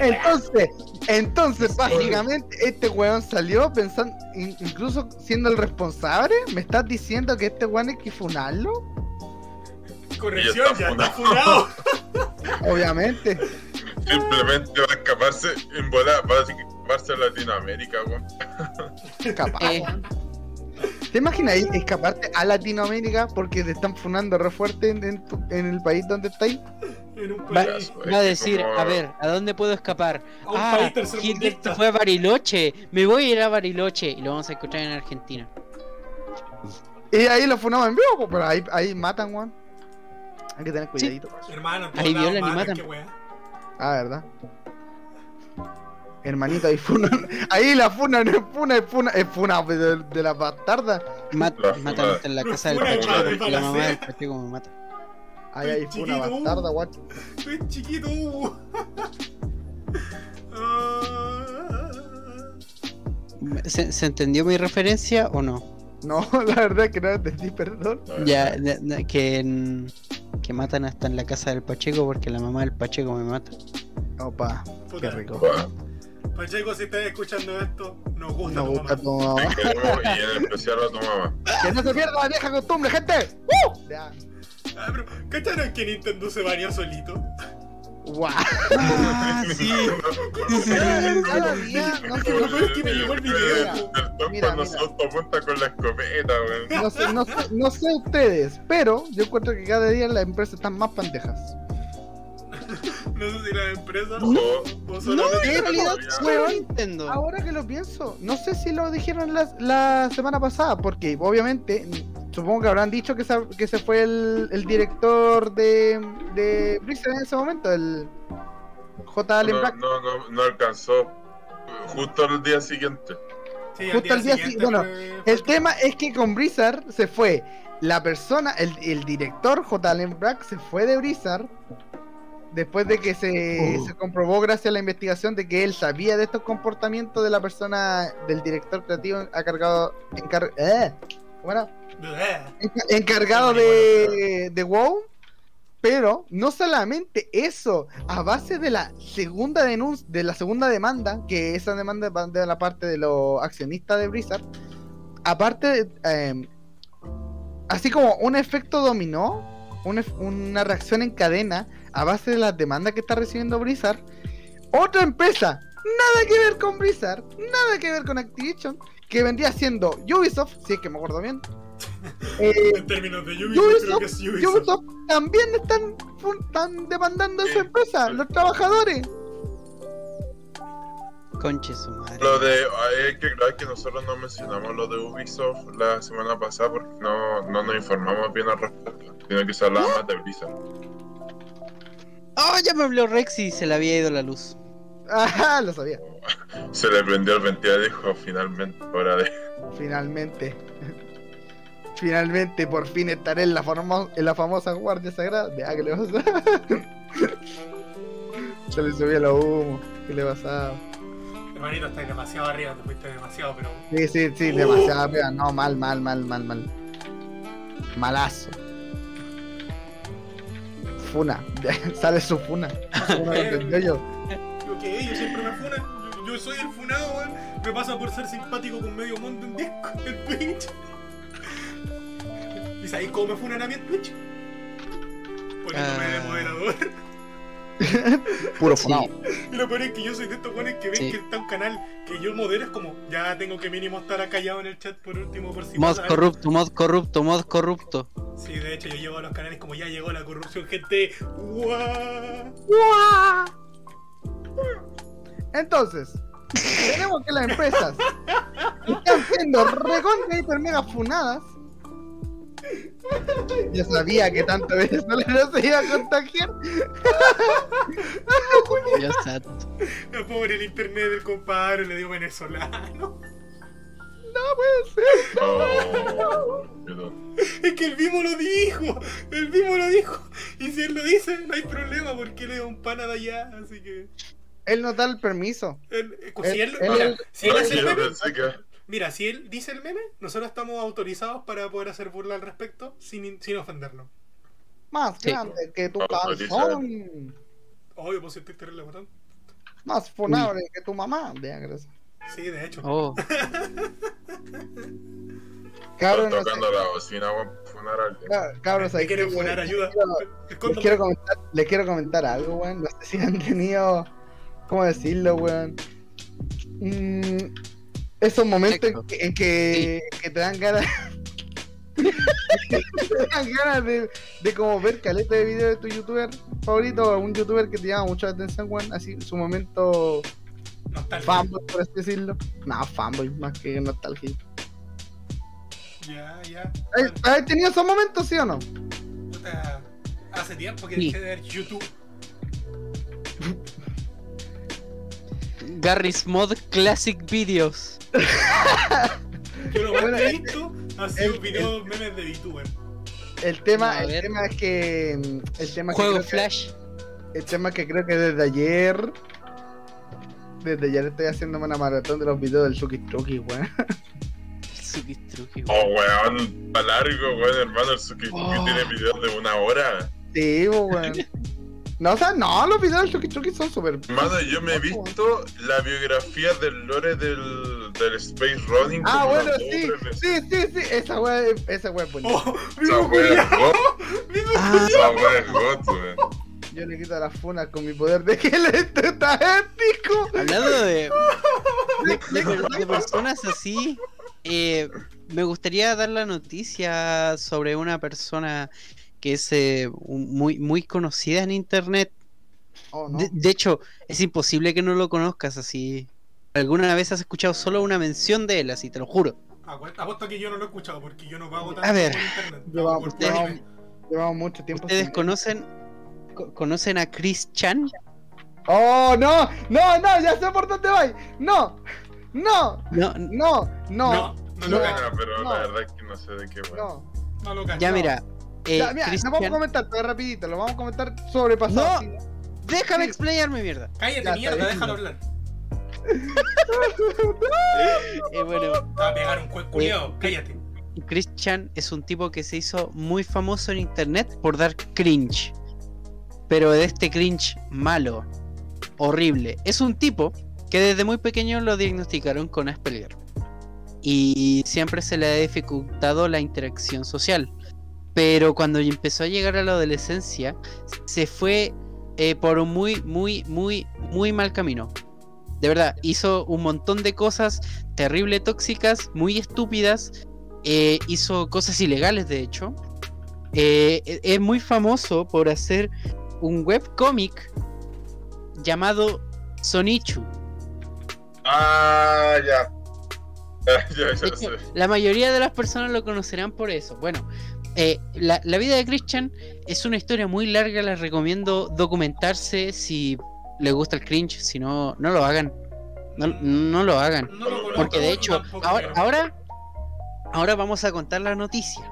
Entonces, entonces, básicamente, este weón salió pensando, in- incluso siendo el responsable, ¿me estás diciendo que este weón hay que funarlo? Corrección, Ya está funado. *laughs* Obviamente. Simplemente va a escaparse en bola, va a escaparse a Latinoamérica, weón. Capaz. Eh, ¿Te imaginas ahí escaparte a Latinoamérica porque te están funando re fuerte en, en tu- en el país donde estáis? En un va, país. va a decir, Como- a ver, ¿a dónde puedo escapar? A un Ah, país Hitler se fue a Bariloche. Me voy a ir a Bariloche y lo vamos a encontrar en Argentina. Y ahí lo funamos en vivo, pero ahí, ahí matan, weón. Hay que tener cuidadito. Hermano, Ahí violan y matan. Ah, ¿verdad? Hermanito, ahí funan. *laughs* Ahí la funan, es funa, es funa, es funa de, de la bastarda. Mat- La matan funa- hasta en la casa del funa Pacheco porque la mamá del. Pacheco me mata. Ahí hay Estoy funa bastarda. Estoy chiquito. *laughs* Ah. ¿Se, se entendió mi referencia o no? No, *laughs* la verdad es que no entendí, perdón. Ya, de- de- que, en- que matan hasta en la casa del Pacheco porque la mamá del Pacheco me mata. Opa, qué Puta. rico. Pacheco, si estás escuchando esto, nos gusta Nos tu gusta mamá. tu mamá. Queremos y en especial a tu mamá. *laughs* Que no se pierda la vieja costumbre, gente. ¡Uh! Ya. Ah, pero, ¿cacharon que Nintendo se bañó solito? Guau. Ah, sí. Cada día, no sé, Lo peor es que me llegó el video. Del top Mira, cuando mira. Soto apunta con la escopeta, weón. no sé, no sé, no sé ustedes, pero yo encuentro que cada día las empresas están más pendejas. No sé si la empresa No. o No, en realidad solo Nintendo. Ahora que lo pienso, no sé si lo dijeron la, la semana pasada, porque obviamente supongo que habrán dicho que se, que se fue el, el director de, de Blizzard en ese momento, el J. Allen No, Black. no, no, no alcanzó. Justo el día siguiente. Sí, Justo al día siguiente si- bueno, fue- El tema es que con Blizzard se fue la persona, el, el director J. Allen Black se fue de Blizzard después de que se, Oh. se comprobó gracias a la investigación de que él sabía de estos comportamientos de la persona, del director creativo encargado, encar- eh, ¿cómo era? Bleh. Enca- encargado de, de WoW. Pero no solamente eso, a base de la segunda denuncia, de la segunda demanda, que esa demanda va de la parte de los accionistas de Blizzard, aparte, de, eh, así como un efecto dominó, una reacción en cadena a base de las demandas que está recibiendo Blizzard, otra empresa, nada que ver con Blizzard, nada que ver con Activision, que vendría siendo Ubisoft, si es que me acuerdo bien. *laughs* eh, En términos de Ubisoft, creo que es Ubisoft. Ubisoft también están, demandando a su empresa, los trabajadores. Conche su madre. Lo de. Hay que aclarar que nosotros no mencionamos lo de Ubisoft la semana pasada porque no, no nos informamos bien al respecto. Sino que se hablaba más de Blizzard. Oh, ya me habló Rex y se le había ido la luz. Ajá, lo sabía. Se le prendió el ventilador y dijo finalmente hora de. Finalmente. Finalmente, por fin estaré en la, formo- en la famosa Guardia Sagrada. Vea, ¿qué le pasa? *laughs* Se le subía los humo. ¿Qué le pasaba? Hermanito, estás demasiado arriba, te fuiste demasiado, pero. Sí, sí, sí, demasiado arriba. No, mal, mal, mal, mal, mal. Malazo. Funa. *laughs* Sale su funa. Funa del yoyo. Yo que ellos siempre me funan. Yo, yo soy el funado, weón. Me pasa por ser simpático con medio mundo en disco, *laughs* en Twitch. ¿Y sabéis cómo me funan a mí en Twitch? Poniéndome de Ah. moderador. *laughs* Puro Sí. funado. Y lo peor es que yo soy de estos buenos que ven Sí. que está un canal que yo modero, es como, ya tengo que mínimo estar callado en el chat por último, por si Mod corrupto, mod corrupto, mod corrupto. Sí, de hecho yo llego a los canales como ya llegó la corrupción, gente. Entonces, tenemos que las empresas están siendo recontra hiper mega funadas. Yo sabía que tanto venezolano se iba a contagiar. Dios santo. *laughs* La pobre el internet del compadre le dio venezolano. Oh, pero- *laughs* Es que el mismo lo dijo, el mismo lo dijo. Y si él lo dice, no hay problema porque él es un pana de allá, así que. Él nos da el permiso. Él, Él- si él, él- mira, él- si él hace el Tranquilo, meme, pensé que- mira, si él dice el meme, nosotros estamos autorizados para poder hacer burla al respecto sin, sin ofenderlo. Más Sí. grande que tu calzón. Obvio, pues si estoy terrible, botón. Más funable que tu mamá. Vean, gracias. Sí, de hecho. Oh, *laughs* Cabros, Están no sé. tocando la bocina, weón, para funar a alguien. Ca- Cabros, ahí quieren poner ayuda. Les quiero, comentar, les quiero comentar algo, weón. No sé si han tenido. ¿Cómo decirlo, weón? Mm, esos momentos en que, en que, que te dan ganas. *laughs* te dan ganas de, de como ver caleta de video de tu youtuber favorito o un youtuber que te llama mucho la atención, weón. Así, su momento Nostalgia. fanboy, por así decirlo. No, fanboy, más que nostalgia. Ya, ya. ¿Has has tenido esos momentos, sí o no? Puta, hace tiempo que Sí. dejé de ver YouTube. Garry's Mod Classic Videos. Yo lo más Bueno, que he el- visto ha sido el- videos memes de VTuber. El tema, el tema es que. El tema que Juego que- Flash. El tema es que creo que desde ayer. Desde ayer estoy haciéndome una maratón de los videos del Suki Truki, weón. Sukistruki, Oh, weón, está largo, weón, hermano. El Suki Oh. tiene videos de una hora. Sí, weón. No, o sea, no, los videos del Suki Truki son súper. Hermano, yo me he visto la biografía del lore del, del Space Running. Ah, bueno, sí, sí, sí, sí, esa es- esa weá es bonita. ¡Oh! Esa ¡Vivo *laughs* wea es God, ¡Vivo Ah, esa wea es weón. Yo le quito las funas con mi poder de *laughs* estético. Hablando de, *laughs* de, de- de personas así, eh, me gustaría dar la noticia sobre una persona que es eh, muy, muy conocida en internet. Oh, no. De, de hecho, es imposible que no lo conozcas así. Alguna vez has escuchado solo una mención de él, así te lo juro. Apu- Apuesto que yo no lo he escuchado porque yo no pago A tanto ver. por internet. Yo pago vamos, por ustedes- anime. Llevamos mucho tiempo. ¿Ustedes sin- conocen co- conocen a Chris Chan? Oh, no, no, no, ya sé por dónde vais. No, no, No, no, no, No, no. no, No. lo cacho. pero no. la verdad es que no sé de qué, no. No lo ya no. mira, eh, Ya, mira, no vamos a comentar, pero rapidito, lo vamos a comentar sobrepasado. No. sí. déjame Sí. explayarme mierda. Cállate, mierda, déjalo hablar. *laughs* Eh, bueno, a pegar un juez culiao, cállate. Chris Chan es un tipo que se hizo muy famoso en internet por dar cringe. Pero de este cringe malo, horrible. Es un tipo que desde muy pequeño lo diagnosticaron con Asperger. Y siempre se le ha dificultado la interacción social. Pero cuando empezó a llegar a la adolescencia, se fue eh, por un muy, muy, muy, muy mal camino. De verdad, hizo un montón de cosas terrible tóxicas, muy estúpidas, eh, hizo cosas ilegales de hecho. Eh, e- es muy famoso por hacer un webcómic llamado Sonichu. Ah, ya. Ya, ya, De ya hecho, sé. la mayoría de las personas lo conocerán por eso. Bueno, eh, la, la vida de Christian es una historia muy larga, les recomiendo documentarse si les gusta el cringe, si no, no lo hagan. No, no lo hagan. No lo conozco, Porque de hecho, ahora, ahora, ahora vamos a contar la noticia.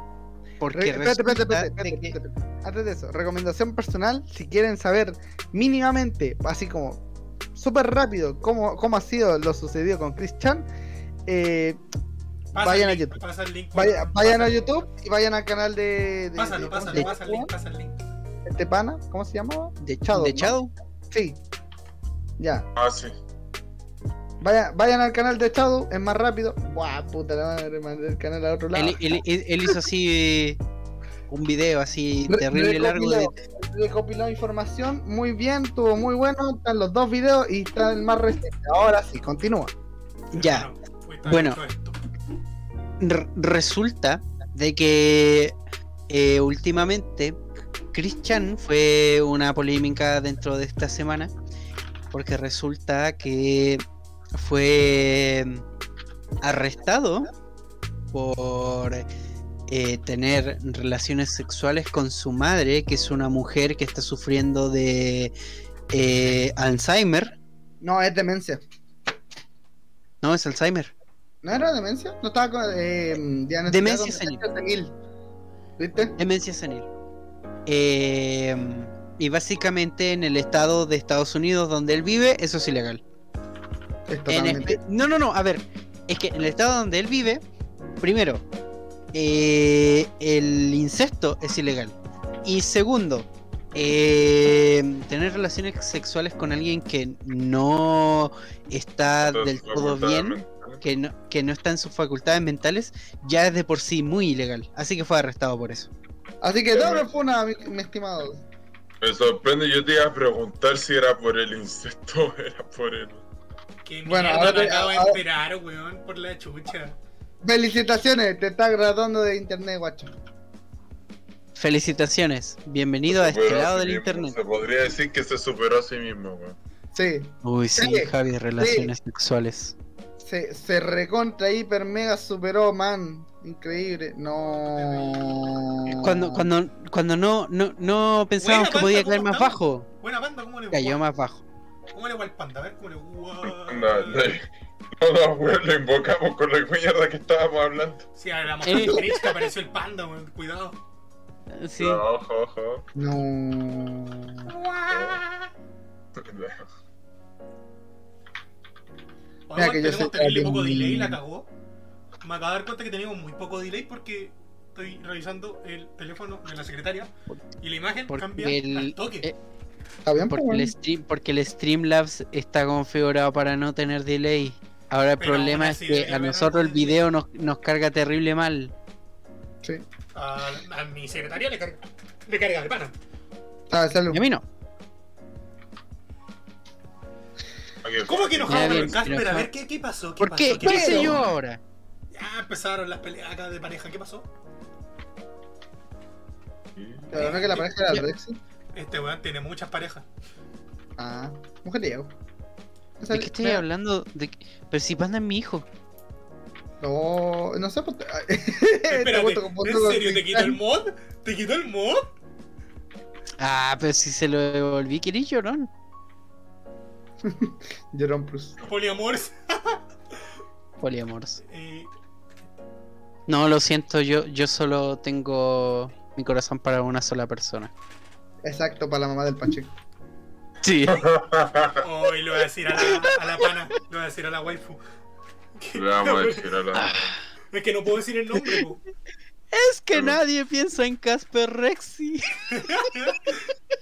Porque Re- espérate, espérate, espérate, que- espérate. Antes de eso, recomendación personal, si quieren saber mínimamente, así como súper rápido, cómo, cómo ha sido lo sucedido con Chris Chan, eh, vayan a YouTube. Pasa el link. vaya- pasa- vayan a. YouTube y vayan al canal de... de- Pásalo, de- pásalo, de- pasa el link, pasa el link. este pana, ¿cómo se llamaba? De Shadow, de ¿no? Shadow. Sí. Ya. Ah, sí. Vayan, vayan al canal de Shadow, es más rápido. Buah, puta la madre, mandé el canal a otro lado. Él, él- él- él hizo así eh, un video así terrible largo de, recopiló- información muy bien, estuvo muy bueno, están los dos videos y está el más reciente. Ahora sí, continúa. ya. Bueno, resulta de que eh, últimamente Christian fue una polémica dentro de esta semana porque resulta que fue arrestado por eh, tener relaciones sexuales con su madre, que es una mujer que está sufriendo de eh, Alzheimer. No, es demencia. No, es Alzheimer. ¿No era demencia? No estaba con. Eh, Demencia senil. senil. ¿Viste? Demencia senil. Eh, y básicamente en el estado de Estados Unidos donde él vive, eso es ilegal. Es totalmente. no, no, no, a ver, es que en el estado donde él vive, primero, eh, el incesto es ilegal. Y segundo, eh, tener relaciones sexuales con alguien que no está del todo bien, que no, que no está en sus facultades mentales, ya es de por sí muy ilegal. Así que fue arrestado por eso. Así que doble fue una, mi, mi estimado. Me sorprende, yo te iba a preguntar si era por el insecto o era por el. Qué Bueno, mierda ahora me te- acabo de enterar, weón, por la chucha. Felicitaciones, te estás graduando de internet, guacho. Felicitaciones, bienvenido a este lado sí del mismo, internet. Se podría decir que se superó a sí mismo, weón. Sí, Uy, sí, Sí, Javi, relaciones sexuales. se, se recontra hiper mega superó, man. Increíble. No. Cuando, cuando, cuando no, no, no pensábamos que podía caer ¿cómo más estamos? bajo, Buena banda, ¿cómo le cayó más bajo. ¿Cómo le va el panda? A ver, ¿cómo le va? No, *laughs* no, no, weón, lo invocamos con la mierda que estábamos hablando. Sí, hablamos Eh. con Chris que apareció el panda, weón, cuidado. Sí. No, ojo, ojo. No. Oye, que tenemos terrible poco delay, la cagó. Me acabo de dar cuenta que teníamos muy poco delay porque estoy revisando el teléfono de la secretaria y la imagen Porque cambia el- al toque. eh, Está bien, pues, Porque el, stream, porque el Streamlabs está configurado para no tener delay. Ahora el Pero problema es que a nosotros el video nos, nos carga terrible mal. Sí. A, a mi secretaria le carga, le carga de pana. Ah, salud. Y a mí no. ¿Cómo que enojado con el Casper? A ver, ¿qué, qué pasó? ¿Qué ¿Por pasó? qué? ¿Qué yo ahora? Ya empezaron las peleas acá de pareja. ¿Qué pasó? Pero no que la pareja era el Rexy. Este weón tiene muchas parejas. Ah, mujeriego. ¿De qué estoy hablando? ¿De? Pero si Panda es mi hijo. No, no sé. pues, *laughs* Espérate, ¿en serio te quitó el mod? ¿Te quitó el mod? Ah, pero si se lo devolví, ¿querés llorón? *laughs* Jerome Plus. Poliamores. Poliamors. *laughs* Eh, No, lo siento, yo, yo solo tengo mi corazón para una sola persona. Exacto, para la mamá del Pacheco. Sí. *laughs* Hoy le voy a decir a la, a la pana, le voy a decir a la waifu. Le vamos a decir a la. *laughs* Es que no puedo decir el nombre, po. Es que nadie piensa en Casper Rexy.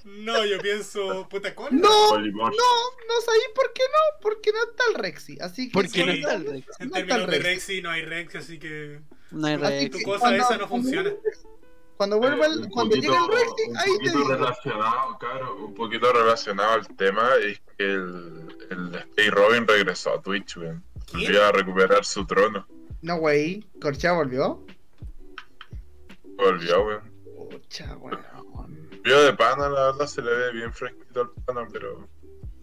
No, yo pienso, puta cola. No, no, no sabéis por qué no, porque no está el Rexy. Así que ¿Por qué no Sí. está el Rexy? En no términos el de Rexy. Rexy no hay Rex, así que No hay Así Rexy. tu que cosa cuando- esa no funciona. *laughs* Cuando vuelva el, cuando poquito- llegue el un ahí te poquito digo. relacionado, claro, un poquito relacionado al tema es que el, el Stay Robin regresó a Twitch, weón. Volvió a recuperar su trono. No, güey. ¿Corchea volvió? Volvió, weón. Pucha, weón. Vio de pana, la verdad se le ve bien fresquito al pana, pero.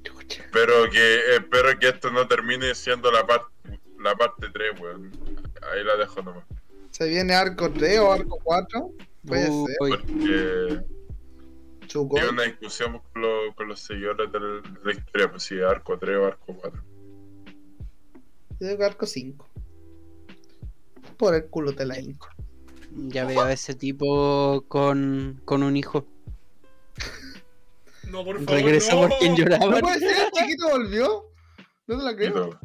Chucha. Espero que, espero que esto no termine siendo la parte la parte 3, weón. Ahí la dejo nomás. ¿Se viene arco 3 o arco 4? Puede Uy, ser. Porque Chuco. hay una discusión con, los- con los seguidores de la, de la historia, pues si arco 3 o arco 4. Yo digo arco 5. Por el culo te la hinco. Ya veo a ese tipo con, con un hijo. No, por favor. Regresó no. por quien ¿No lloraba. puede ser? ¿Chiquito volvió? No te la creo.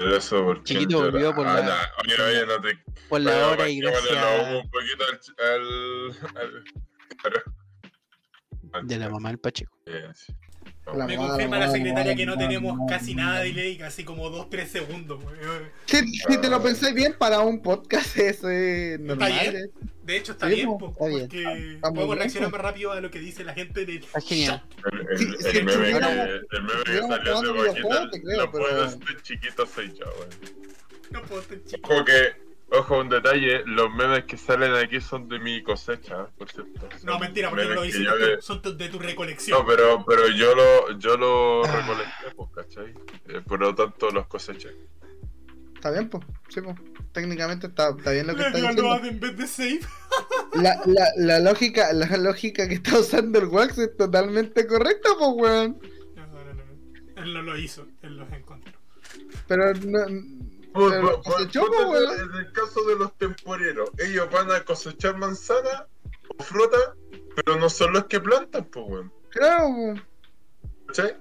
Pero, pero eso porque. Chiquito volvió por la- Oye, oye, no te. Por la hora y gracias. un poquito al. al. *laughs* De la mamá del Pacheco. Sí. La Me confirma la secretaria la que no tenemos la casi nada de delay, casi como 2-3 segundos. Si, si te lo pensáis bien, para un podcast *laughs* eso es normal. bien. eh. De hecho, está Sí, bien, po, está bien, porque está- está podemos reaccionar más rápido a lo que dice la gente en el Está genial. El, el, Sí, el meme, que, el meme que salió lo pero- puedo este chiquito soy yo, weón. No puedo estar chico. Ojo que, ojo un detalle, los memes que salen aquí son de mi cosecha, por cierto. No, mentira, porque no lo hiciste yo tú, son de tu recolección. No, pero, pero yo lo, yo lo Ah. recolecté, pues, ¿cachai? Eh, por lo tanto los coseché. Está bien, pues. Sí, pues. Técnicamente está, está bien lo que Le está diciendo. en vez de save. *laughs* La, la, la lógica, la lógica que está usando el Wax es totalmente correcta, pues, weón. No, no, no, no. Él no lo hizo, él los encontró. Pero no. Por, pero por- por- cosechó, ponte pues, weón. en el caso de los temporeros, ellos van a cosechar manzana o fruta, pero no son los que plantan, pues, weón. Claro, pues. ¿Cachai?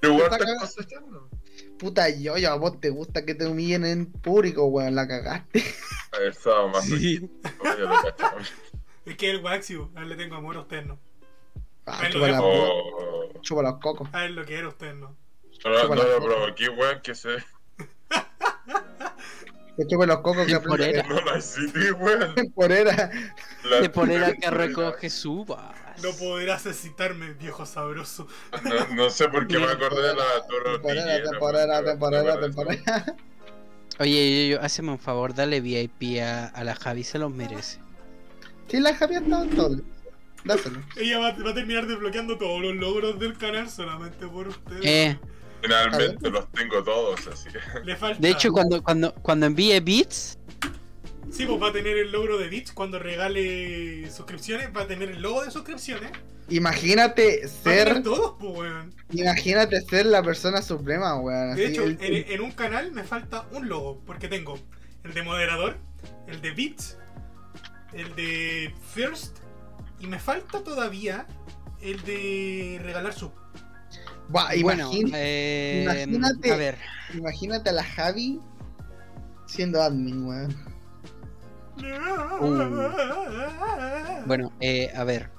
Pero igual Está están cosechando. Puta yo, yo, a vos te gusta que te humillen en público, weón. La cagaste. *laughs* A estaba más Sí. Lo. *laughs* Es que el Waxio, a él le tengo amor a usted, no. Ah, Ahí lo chupa, la, dejo. Oh, chupa los cocos. A él lo que era usted, no. no, no, la lo provoqué, weón, que se. Que chupe los cocos que aprende Temporera. No la hiciste, weón. temporera. La- De poner a que recoge su vas. No podrás excitarme, viejo sabroso. No, no sé por qué me acordé de la Toro Temporera, temporera, temporera, temporera. Oye, yo, yo, hazme un favor, dale VIP a, a la Javi, se los merece. Sí, la Javier está en todo. Dáselo. Ella va, va a terminar desbloqueando todos los logros del canal solamente por ustedes. Eh, Finalmente los tengo todos, así que. Le falta. de hecho, cuando, cuando, cuando envíe bits, Sí, pues va a tener el logro de Bits cuando regale suscripciones. Va a tener el logo de suscripciones. Imagínate ser. todos, pues, weón. Imagínate ser la persona suprema, weón. De así, hecho, el- en, en un canal me falta un logo. Porque tengo el de moderador, el de Bits, el de First. Y me falta todavía el de regalar sub. Bueno, eh, imagínate. a ver, imagínate a la Javi siendo admin, weón. bueno, eh, a ver.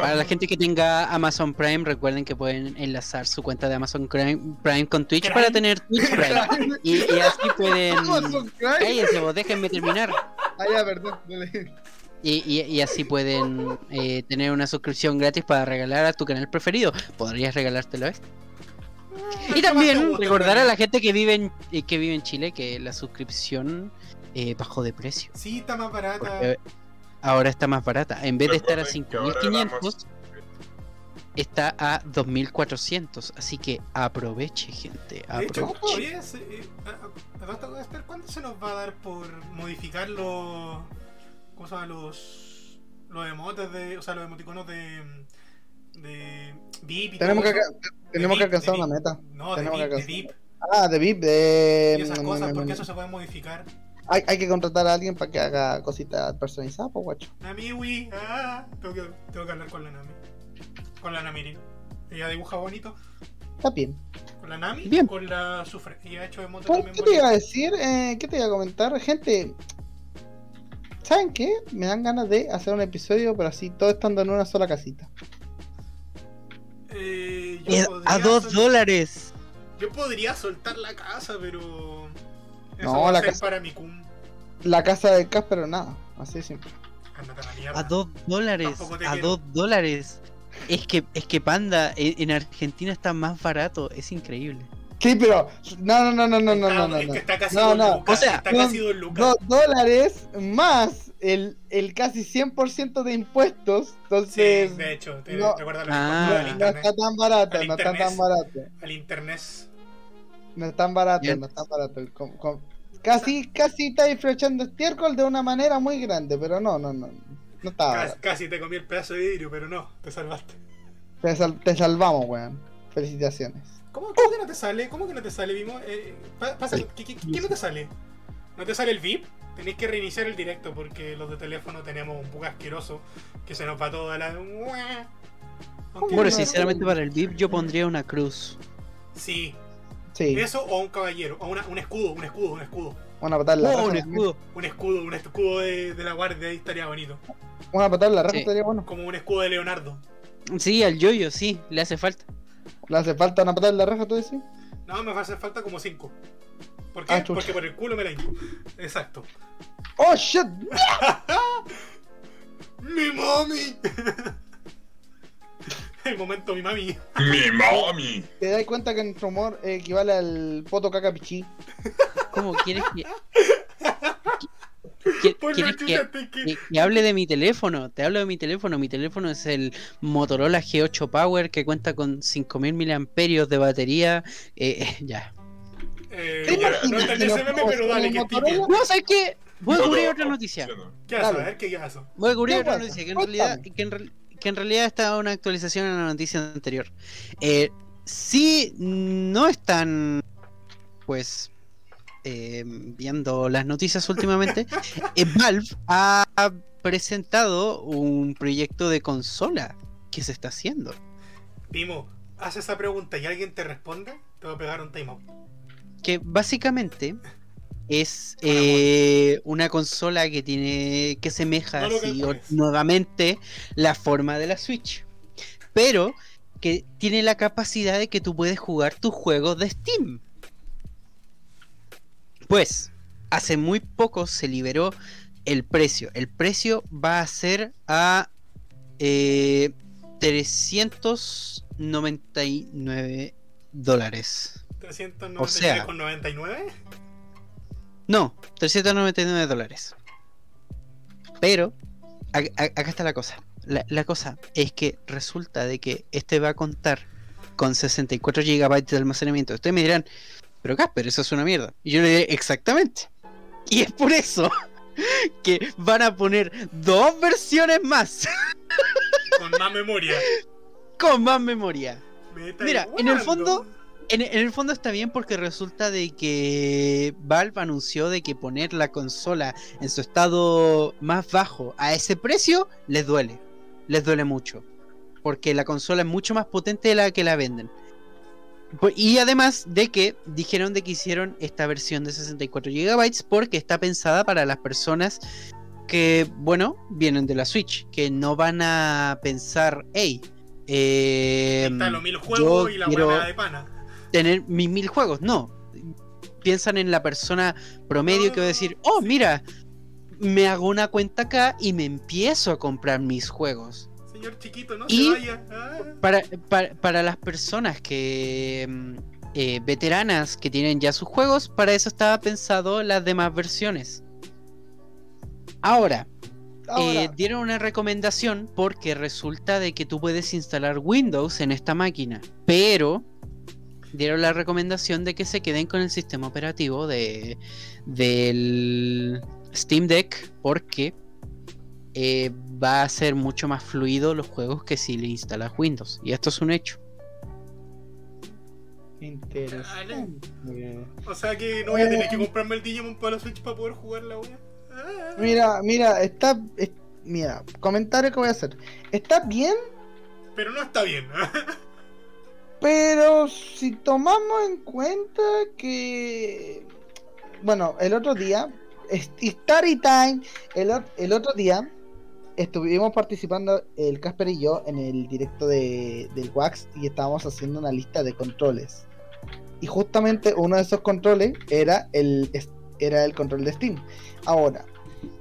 Para la gente que tenga Amazon Prime, recuerden que pueden enlazar su cuenta de Amazon Prime, Prime con Twitch Prime. para tener Twitch Prime. Y, y así pueden. Amazon Prime. Cállense, vos, déjenme terminar. Ah, ya, perdón. dale. Y, y- y así pueden eh, tener una suscripción gratis para regalar a tu canal preferido. Podrías regalártelo a este. Y también recordar a la gente que vive en, eh, que vive en Chile que la suscripción eh, bajó de precio. Sí, está más barata. Porque ahora está más barata. En vez de estar a Recuerden que ahora la 5500, está a 2400. Así que aproveche, gente. De hecho, Aproveche. oye, se- eh, a- a- a- a- Esther, ¿cuánto se nos va a dar por modificar los. ¿Cómo se llama? Los. Los emotes de. O sea, los emoticonos de. De. VIP y Tenemos que, tenemos que alcanzar una meta. No, de tenemos de alcanzar- VIP. Ah, de VIP, de. Y esas mm, cosas, mm, porque mm, eso se puede modificar. Hay, hay que contratar a alguien para que haga cositas personalizadas, pues, guacho. Namiwi, ah, tengo que, tengo que hablar con la Nami. Con la Namirin. Ella dibuja bonito. Está bien. Con la Nami, Bien. con la Sufre. Ella ha hecho emotes ¿Qué te iba a decir? Eh, ¿Qué te iba a comentar? Gente, ¿saben qué? Me dan ganas de hacer un episodio, pero así, todo estando en una sola casita. Eh, yo Eh, a 2 sol- dólares. Yo podría soltar la casa, pero. Eso No, va la a ser casa- para mi cum. La casa de Casper, nada. Así simple. Ándate a 2 dólares. A quiero. 2 dólares. Es que, es que Panda, en, en Argentina está más barato. Es increíble. Sí, pero. No, no, no, no, no, no, Está- no. es no. que está casi No, dos no, lucas. o sea, está no, casi dos lucas. Dos dólares más el, el casi 100% de impuestos. Sí, Entonces. de hecho, te no- recuerda los Ah. impuestos no, está tan barato, Al no está internet. tan barato. Al internet. No es tan barato, Bien. no es tan barato. Com- com- casi, casi estáis flechando estiércol de una manera muy grande, pero no, no, no. No está Casi, barato. casi te comí el pedazo de vidrio, pero no, te salvaste. Te, sal- te salvamos, weón. Felicitaciones. ¿Cómo, cómo que no te sale? ¿Cómo que no te sale, Vimo? Eh, pa- pasa, ¿qué, qué, qué no te sale? ¿No te sale el VIP? Tenéis que reiniciar el directo porque los de teléfono tenemos un bug asqueroso que se nos va toda la. Bueno, no- sinceramente para el VIP yo pondría una cruz. Sí, Sí, eso o un caballero, o una- un escudo, un escudo, un escudo. una patada en la Oh, raja. un escudo. Un escudo, un escudo de, de la guardia, ahí estaría bonito. Una patada en la raja Sí. estaría bueno. Como un escudo de Leonardo. Sí, al yoyo, sí, le hace falta. ¿Le hace falta una patada en la raja, tú decís? No, me va a hacer falta como 5. ¿Por qué? Ah. Porque por el culo me la hinco. Exacto. ¡Oh, shit! *laughs* ¡Mi mami! *laughs* el momento mi mami. Mi mami. ¿Te das cuenta que nuestro humor equivale al poto caca pichí? ¿Cómo quieres que.? ¿Qui- Por ¿Quieres que, chucha te que- que- que hable de mi teléfono? Te hablo de mi teléfono. Mi teléfono es el Motorola G8 Power que cuenta con 5000 miliamperios de batería. Eh, eh, ya. Eh, ¿Te ya, no entendí ese meme, pero dale, que. No, ¿sabes qué? Voy a cubrir no, otra no, noticia. no. ¿Qué haces? A ver, ¿qué haces? Voy a cubrir ¿Qué otra pasa? noticia que en realidad, que en, real- que en realidad está una actualización en la noticia anterior. Eh, sí, no están, pues, eh, viendo las noticias últimamente. eh, Valve ha presentado un proyecto de consola que se está haciendo. Timo, haz esa pregunta y alguien te responde, te va a pegar un timeout. Que básicamente es eh, una consola que tiene que semeja No así, nuevamente la forma de la Switch, pero que tiene la capacidad de que tú puedes jugar tus juegos de Steam. Pues hace muy poco se liberó el precio. El precio va a ser a eh, 399 dólares. 399 O sea- con 99. No, 399 dólares. Pero, a- a- acá está la cosa. La, la cosa es que resulta de que este va a contar con 64 GB de almacenamiento. Ustedes me dirán, pero Casper, eso es una mierda. Y yo le diré, exactamente. Y es por eso *laughs* que van a poner dos versiones más *laughs* Con más memoria. con más memoria. Me Mira, en el fondo- En, en el fondo está bien porque resulta de que Valve anunció de que poner la consola en su estado más bajo a ese precio les duele, les duele mucho, porque la consola es mucho más potente de la que la venden. Por- Y además de que dijeron de que hicieron esta versión de 64 GB porque está pensada para las personas que, bueno, vienen de la Switch, que no van a pensar, hey, eh, Está los mil juegos yo y la quiero- de pana. tener mis mil juegos. No. Piensan en la persona promedio que va a decir, oh, mira, me hago una cuenta acá y me empiezo a comprar mis juegos. Señor chiquito, no Y- se vaya. Ah. Para, para, para las personas que... mm, eh, veteranas que tienen ya sus juegos, para eso estaba pensado las demás versiones. Ahora, Ahora, eh, dieron una recomendación porque resulta de que tú puedes instalar Windows en esta máquina, pero dieron la recomendación de que se queden con el sistema operativo de del Steam Deck porque eh, va a ser mucho más fluido los juegos que si le instalas Windows y esto es un hecho. interesante. O sea que no voy a tener que comprarme el Digimon para la Switch para poder jugar la wea. Ah. Mira, mira, está. es- mira, comentario que voy a hacer. Está bien, Pero no está bien. pero si tomamos en cuenta que. Bueno, el otro día. Story time. El, el otro día. Estuvimos participando el Casper y yo en el directo de, del Wax y estábamos haciendo una lista de controles. Y justamente uno de esos controles era el, era el control de Steam. Ahora,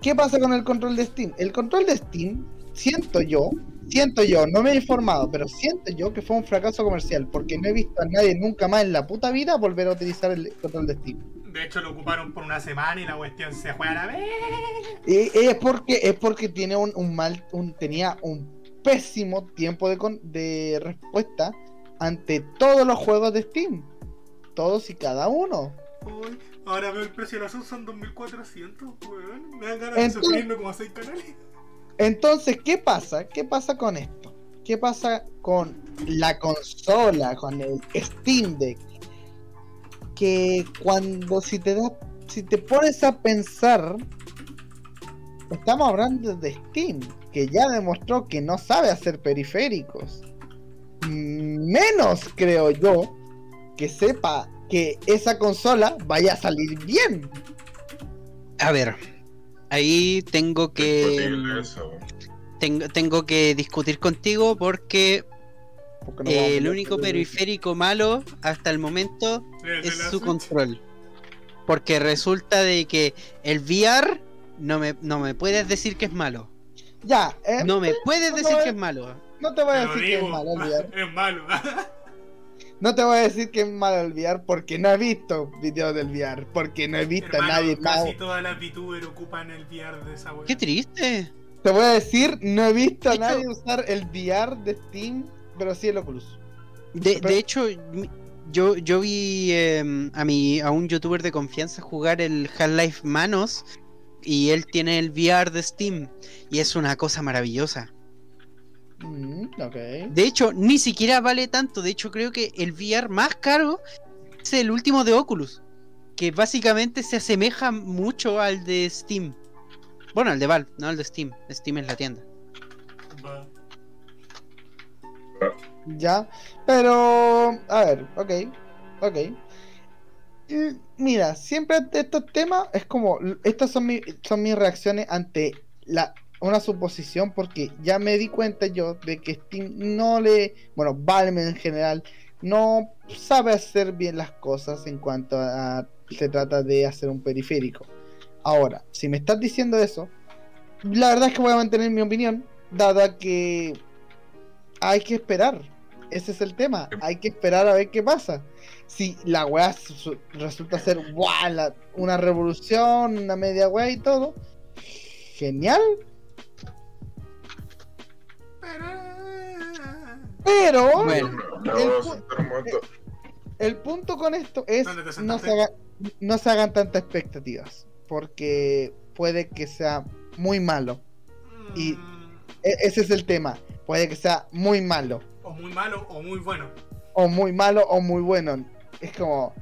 ¿qué pasa con el control de Steam? El control de Steam, siento yo, siento yo, no me he informado, pero siento yo que fue un fracaso comercial porque no he visto a nadie nunca más en la puta vida volver a utilizar el control de Steam. De hecho lo ocuparon por una semana y la cuestión se juega a la vez. Y es porque es porque tiene un, un mal un tenía un pésimo tiempo de, con- de respuesta ante todos los juegos de Steam. Todos y cada uno. Uy, ahora veo el precio de la son 2400, weón. Me dan ganas Entonces- de suscribirme como a 6 canales. Entonces, ¿qué pasa? ¿Qué pasa con esto? ¿Qué pasa con la consola, con el Steam Deck? Que cuando si te das, si te pones a pensar, estamos hablando de Steam, que ya demostró que no sabe hacer periféricos. Menos creo yo que sepa que esa consola vaya a salir bien. A ver, ahí tengo que... Eso, tengo, tengo que discutir contigo porque Porque no eh, el único el- periférico malo hasta el momento El es su Switch. control. Porque resulta de que el VR no me, no me puedes decir que es malo. Ya, eh, No me puedes no, decir que es malo. no te voy a decir que es malo *laughs* olvidar. es malo. *laughs* No te voy a decir que es malo olvidar porque no he visto videos del VR. Porque no he visto a nadie más. casi todas las VTubers ocupan el VR de esa wea. Qué triste. Te voy a decir, no he visto a hecho- nadie usar el VR de Steam, pero sí el Oculus. De, Pero- de hecho, yo, yo vi em, a, mi, a un youtuber de confianza jugar el Half-Life Manos y él tiene el VR de Steam y es una cosa maravillosa. Mm. De hecho, ni siquiera vale tanto. De hecho, creo que el VR más caro es el último de Oculus. Que básicamente se asemeja mucho al de Steam. Bueno, al de Valve, no al de Steam. Steam es la tienda. Ya, pero a ver, ok, ok. Mm, Mira, siempre ante estos temas es como, estas son, mi- son mis reacciones ante la, una suposición porque ya me di cuenta yo de que Steam no le, bueno, Valve en general, no sabe hacer bien las cosas en cuanto a, se trata de hacer un periférico. Ahora, si me estás diciendo eso, la verdad es que voy a mantener mi opinión, dada que hay que esperar. Ese es el tema. Hay que esperar a ver qué pasa. Si la weá su- su- resulta ser una revolución, una media weá y todo, genial. Pero Bueno. El pu- punto con esto es ¿Dónde te no se, haga- no se hagan tantas expectativas. Porque puede que sea muy malo. Y- Mm, E- ese es el tema. Puede que sea muy malo. O muy malo o muy bueno. o muy malo o muy bueno. Es como.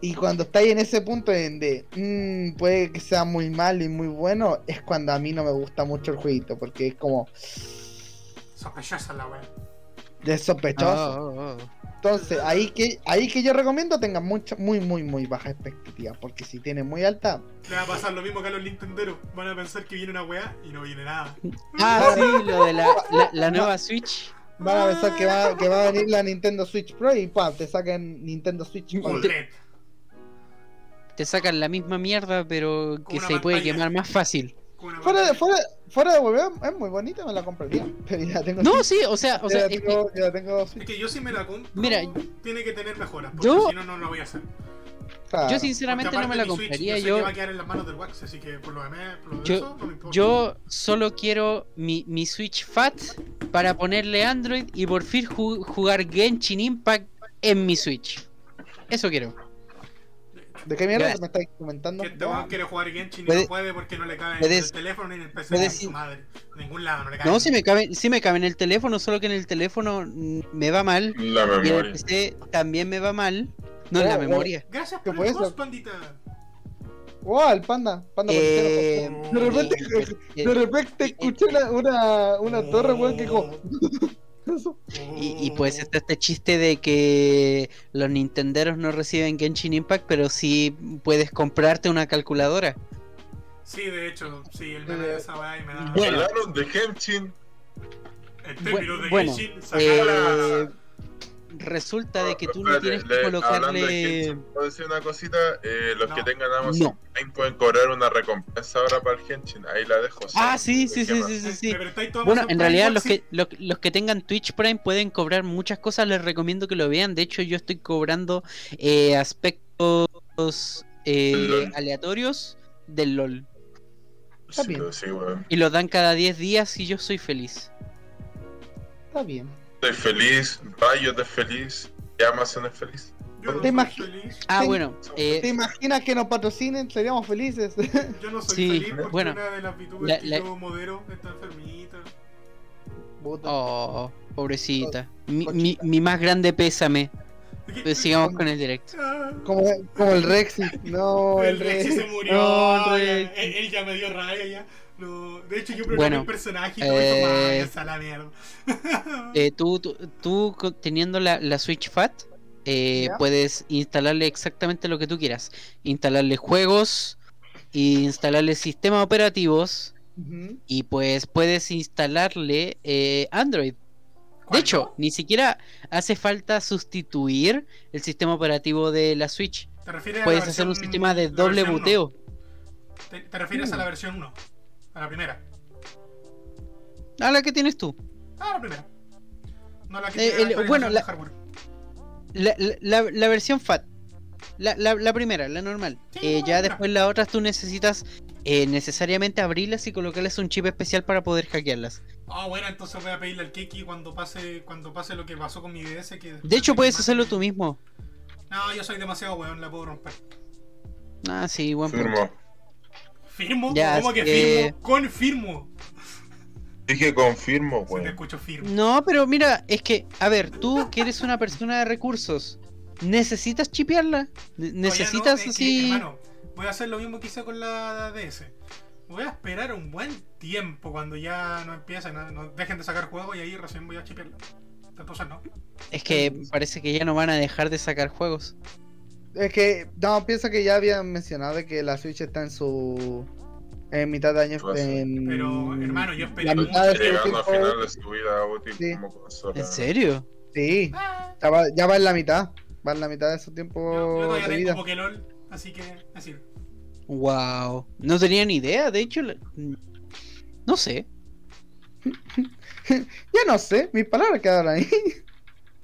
Y cuando estáis en ese punto en de "Mm, puede que sea muy malo y muy bueno, es cuando a mí no me gusta mucho el jueguito, porque es como Sospechosa la wea. de sospechoso. Oh, oh, oh. Entonces, ahí que ahí que yo recomiendo tengan mucha, muy, muy, muy baja expectativa, porque si tiene muy alta, Le va a pasar lo mismo que a los Nintenderos. Van a pensar que viene una weá y no viene nada. Ah, *laughs* sí, lo de la, la- la nueva Switch. van a pensar que va, que va a venir la Nintendo Switch Pro y ¡pam! te sacan Nintendo Switch Pro. Te sacan la misma mierda, pero que se puede quemar más fácil. Fuera fuera, fuera de volver, es muy bonita, me la compraría. *laughs* Pero ya tengo No, sí, o sea, o ya sea, es que- tengo, ya tengo Es Switch. que yo si me la compro, Mira, tiene que tener mejoras. Porque yo- si no, no lo voy a hacer. Claro. yo sinceramente no me la mi Switch, compraría. Yo, sé Yo, que va a quedar en las manos del Wax, así que por lo demás, por lo de Yo- eso, no me importa. yo solo quiero mi, mi Switch Fat para ponerle Android y por fin ju- jugar Genshin Impact en mi Switch. Eso quiero. ¿De qué mierda me estáis comentando? Que este weón quiere jugar Genshin y Puede- no puede porque no le cabe en el teléfono ni en el PC puedes ni en su madre. En ningún lado no le cabe. No, si me cabe, sí me cabe en el teléfono, solo que en el teléfono me va mal. La Y en el memoria. PC también me va mal. No en la Oh, oh. memoria. Gracias ¿Qué por el host, pandita. ¡Wow! El panda. Panda Eh, De repente, eh, de repente escuché una, una, una torre, weón, que como. Y, y pues está este chiste de que los nintenderos no reciben Genshin Impact, pero sí puedes comprarte una calculadora. Sí, de hecho, sí, él me da esa weá y me da. Bueno. Hablaron de Henshin. En términos de bueno, Genshin, Eh, sacar resulta de que tú no tienes que le- hablando de colocarle... Genshin, ¿Puedo decir una cosita? Eh, los No. que tengan Amazon No. Prime pueden cobrar una recompensa ahora para el Genshin. Ahí la dejo. Ah, sí, ¿Qué sí, sí, sí, sí, Bueno, en Prime realidad los que, los, los que tengan Twitch Prime pueden cobrar muchas cosas, les recomiendo que lo vean. De hecho, yo estoy cobrando eh, aspectos eh, aleatorios del LOL. Está Sí, bien. sí, weón. Y los dan cada 10 días y yo soy feliz. Está bien. Estoy feliz, Riot es feliz, y Amazon es feliz. Yo no ¿Te soy feliz. Ah, Sí. bueno. eh, ¿Te imaginas que nos patrocinen? Seríamos felices. Yo no soy *laughs* Sí, feliz porque bueno, una de las VTubers la- que la- yo modero está enfermita. Oh, pobrecita. Mi, mi, mi más grande pésame. *laughs* Pues sigamos con el directo. Ah, Como, como el Rexy. No, el el Rexy se murió. No, ya, Rexy. él, él ya me dio rabia ya. No, de hecho, yo programé Bueno, un personaje y todo eh, a la mierda. Eh, *laughs* tú, tú, tú co- teniendo la, la Switch Fat, eh, puedes instalarle exactamente lo que tú quieras. Instalarle juegos, instalarle sistemas operativos y pues puedes instalarle eh, Android. De hecho, ni siquiera hace falta sustituir el sistema operativo de la Switch. ¿te refieres a la Puedes hacer un sistema de doble. 1? ¿Te, te refieres Uh. a la versión 1? A la primera. Ah, la que tienes tú. Ah, la primera. No la que Eh, el- bueno, la-. La, la- versión FAT. La, la- la primera, la normal. Sí, Eh, ya después las otras tú necesitas eh, necesariamente abrirlas y colocarles un chip especial para poder hackearlas. Ah, bueno, entonces voy a pedirle al Keki cuando pase cuando pase lo que pasó con mi DS. Que De hecho, puedes hacerlo tú mismo. No, yo soy demasiado weón, la puedo romper. Ah, sí, buen punto. Firmo. Ya, ¿Cómo que eh, firmo? Confirmo. Dije confirmo, escucho firmo. No, pero mira, es que, a ver, tú que eres una persona de recursos, ¿necesitas chipearla? No, ¿Necesitas no, que, así? hermano, voy a hacer lo mismo que hice con la DS. Voy a esperar un buen tiempo cuando ya no empiecen, no dejen de sacar juegos y ahí recién voy a chipearlo. Entonces no. Es que parece que ya no van a dejar de sacar juegos. Es que, no, pienso que ya habían mencionado de que la Switch está en su. En mitad de año. Pues, En, Pero, hermano, yo esperé La mucho mitad de su Llegando al tiempo- final de su vida útil Sí. como consola. ¿En serio? Sí, Ah, ya va, ya va en la mitad. Va en la mitad de su tiempo yo, yo todavía de tengo vida. Pokélol, así que así. Wow. No tenía ni idea, de hecho, la- no sé. *laughs* Ya no sé, mis palabras quedaron ahí.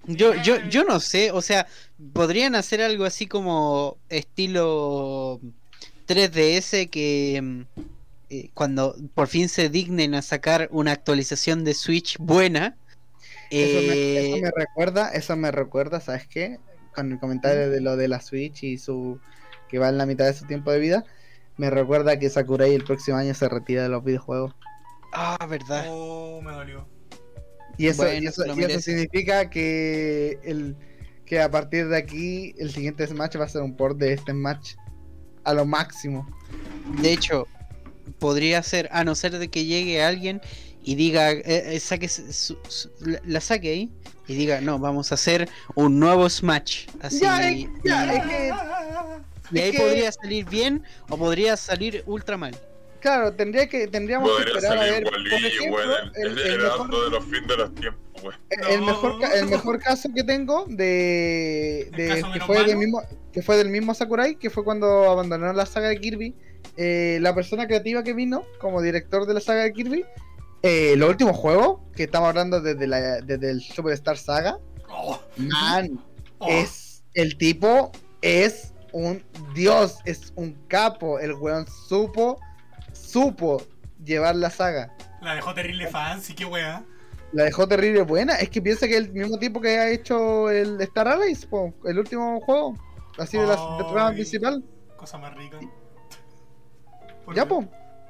Yo, yo, yo no sé, o sea, podrían hacer algo así como estilo 3DS que mm, eh, cuando por fin se dignen a sacar una actualización de Switch buena. Eso, me, eh, eso me recuerda, eso me recuerda, ¿sabes qué? Con el comentario de lo de la Switch y su que va en la mitad de su tiempo de vida, me recuerda que Sakurai el próximo año se retira de los videojuegos. Ah, verdad. Oh, me dolió. Y eso, Bueno, y eso, y eso significa que el que a partir de aquí el siguiente Smash va a ser un port de este Smash a lo máximo. De hecho, podría ser, a no ser de que llegue alguien y diga, eh, eh, saque su- la, la saque ahí y diga, no, vamos a hacer un nuevo Smash. Así, Ya, ya, y- es que y ahí es que- podría salir bien o podría salir ultra mal. Claro, tendría que tendríamos que esperar a ver, por ejemplo. El, el- el, el mejor- heraldo de los fines de los tiempos, weón. El, mejor, ca- el mejor caso que tengo de, *laughs* ¿El de- caso que fue del mismo que fue del mismo Sakurai, que fue cuando abandonaron la saga de Kirby, eh, la persona creativa que vino como director de la saga de Kirby, eh, los últimos juegos que estamos hablando desde la desde el Superstar Saga, Oh, man, oh. es el tipo es un dios, es un capo, el weón supo supo llevar la saga. La dejó terrible fancy, qué wea. La dejó terrible buena. Es que piensa que es el mismo tipo que ha hecho el Star Allies, po, el último juego. Así de la trama principal. Cosa más rica. ¿Por *laughs* Ya, po.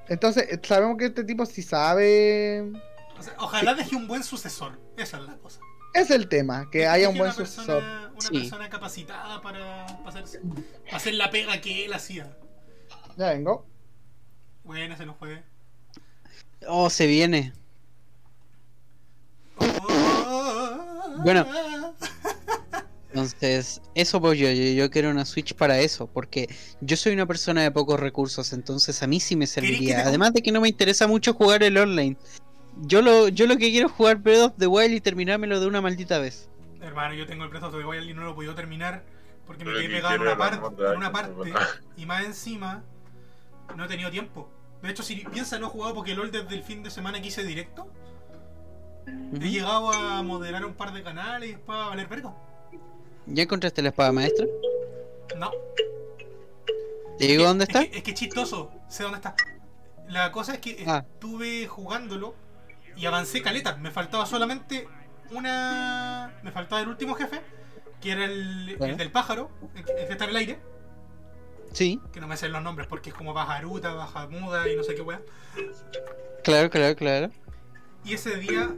Entonces, eh, sabemos que este tipo sí sabe. O sea, ojalá deje un buen sucesor. Esa es la cosa. Es el tema, que haya un buen una sucesor. persona, Una Sí. persona capacitada para, para hacer, para hacer la pega que él hacía. Ya vengo. Buena, se nos fue. Oh, se viene. Oh. Bueno. Entonces, eso pues yo, yo, yo quiero una Switch para eso, porque yo soy una persona de pocos recursos, entonces a mí sí me te serviría. Además de que no me interesa mucho jugar el online. Yo lo, yo lo que quiero es jugar Breath of the Wild y terminármelo de una maldita vez. Hermano, yo tengo el Breath of the Wild y no lo he podido terminar porque me Pero quedé pegado en una, parte, en una y más encima no he tenido tiempo. De hecho, si piensa, no he jugado porque LOL desde el fin de semana que hice directo. He llegado a moderar un par de canales y después a valer verga. ¿Ya encontraste la espada maestra? No. ¿Te digo dónde está? Es que, es que chistoso, sé dónde está. La cosa es que Ah. estuve jugándolo y avancé caleta. Me faltaba solamente una. Me faltaba el último jefe, que era el, del pájaro, el que, el que está en el aire. Sí, Que no me sé los nombres porque es como bajaruta, bajamuda y no sé qué wea. claro, claro, claro. Y ese día,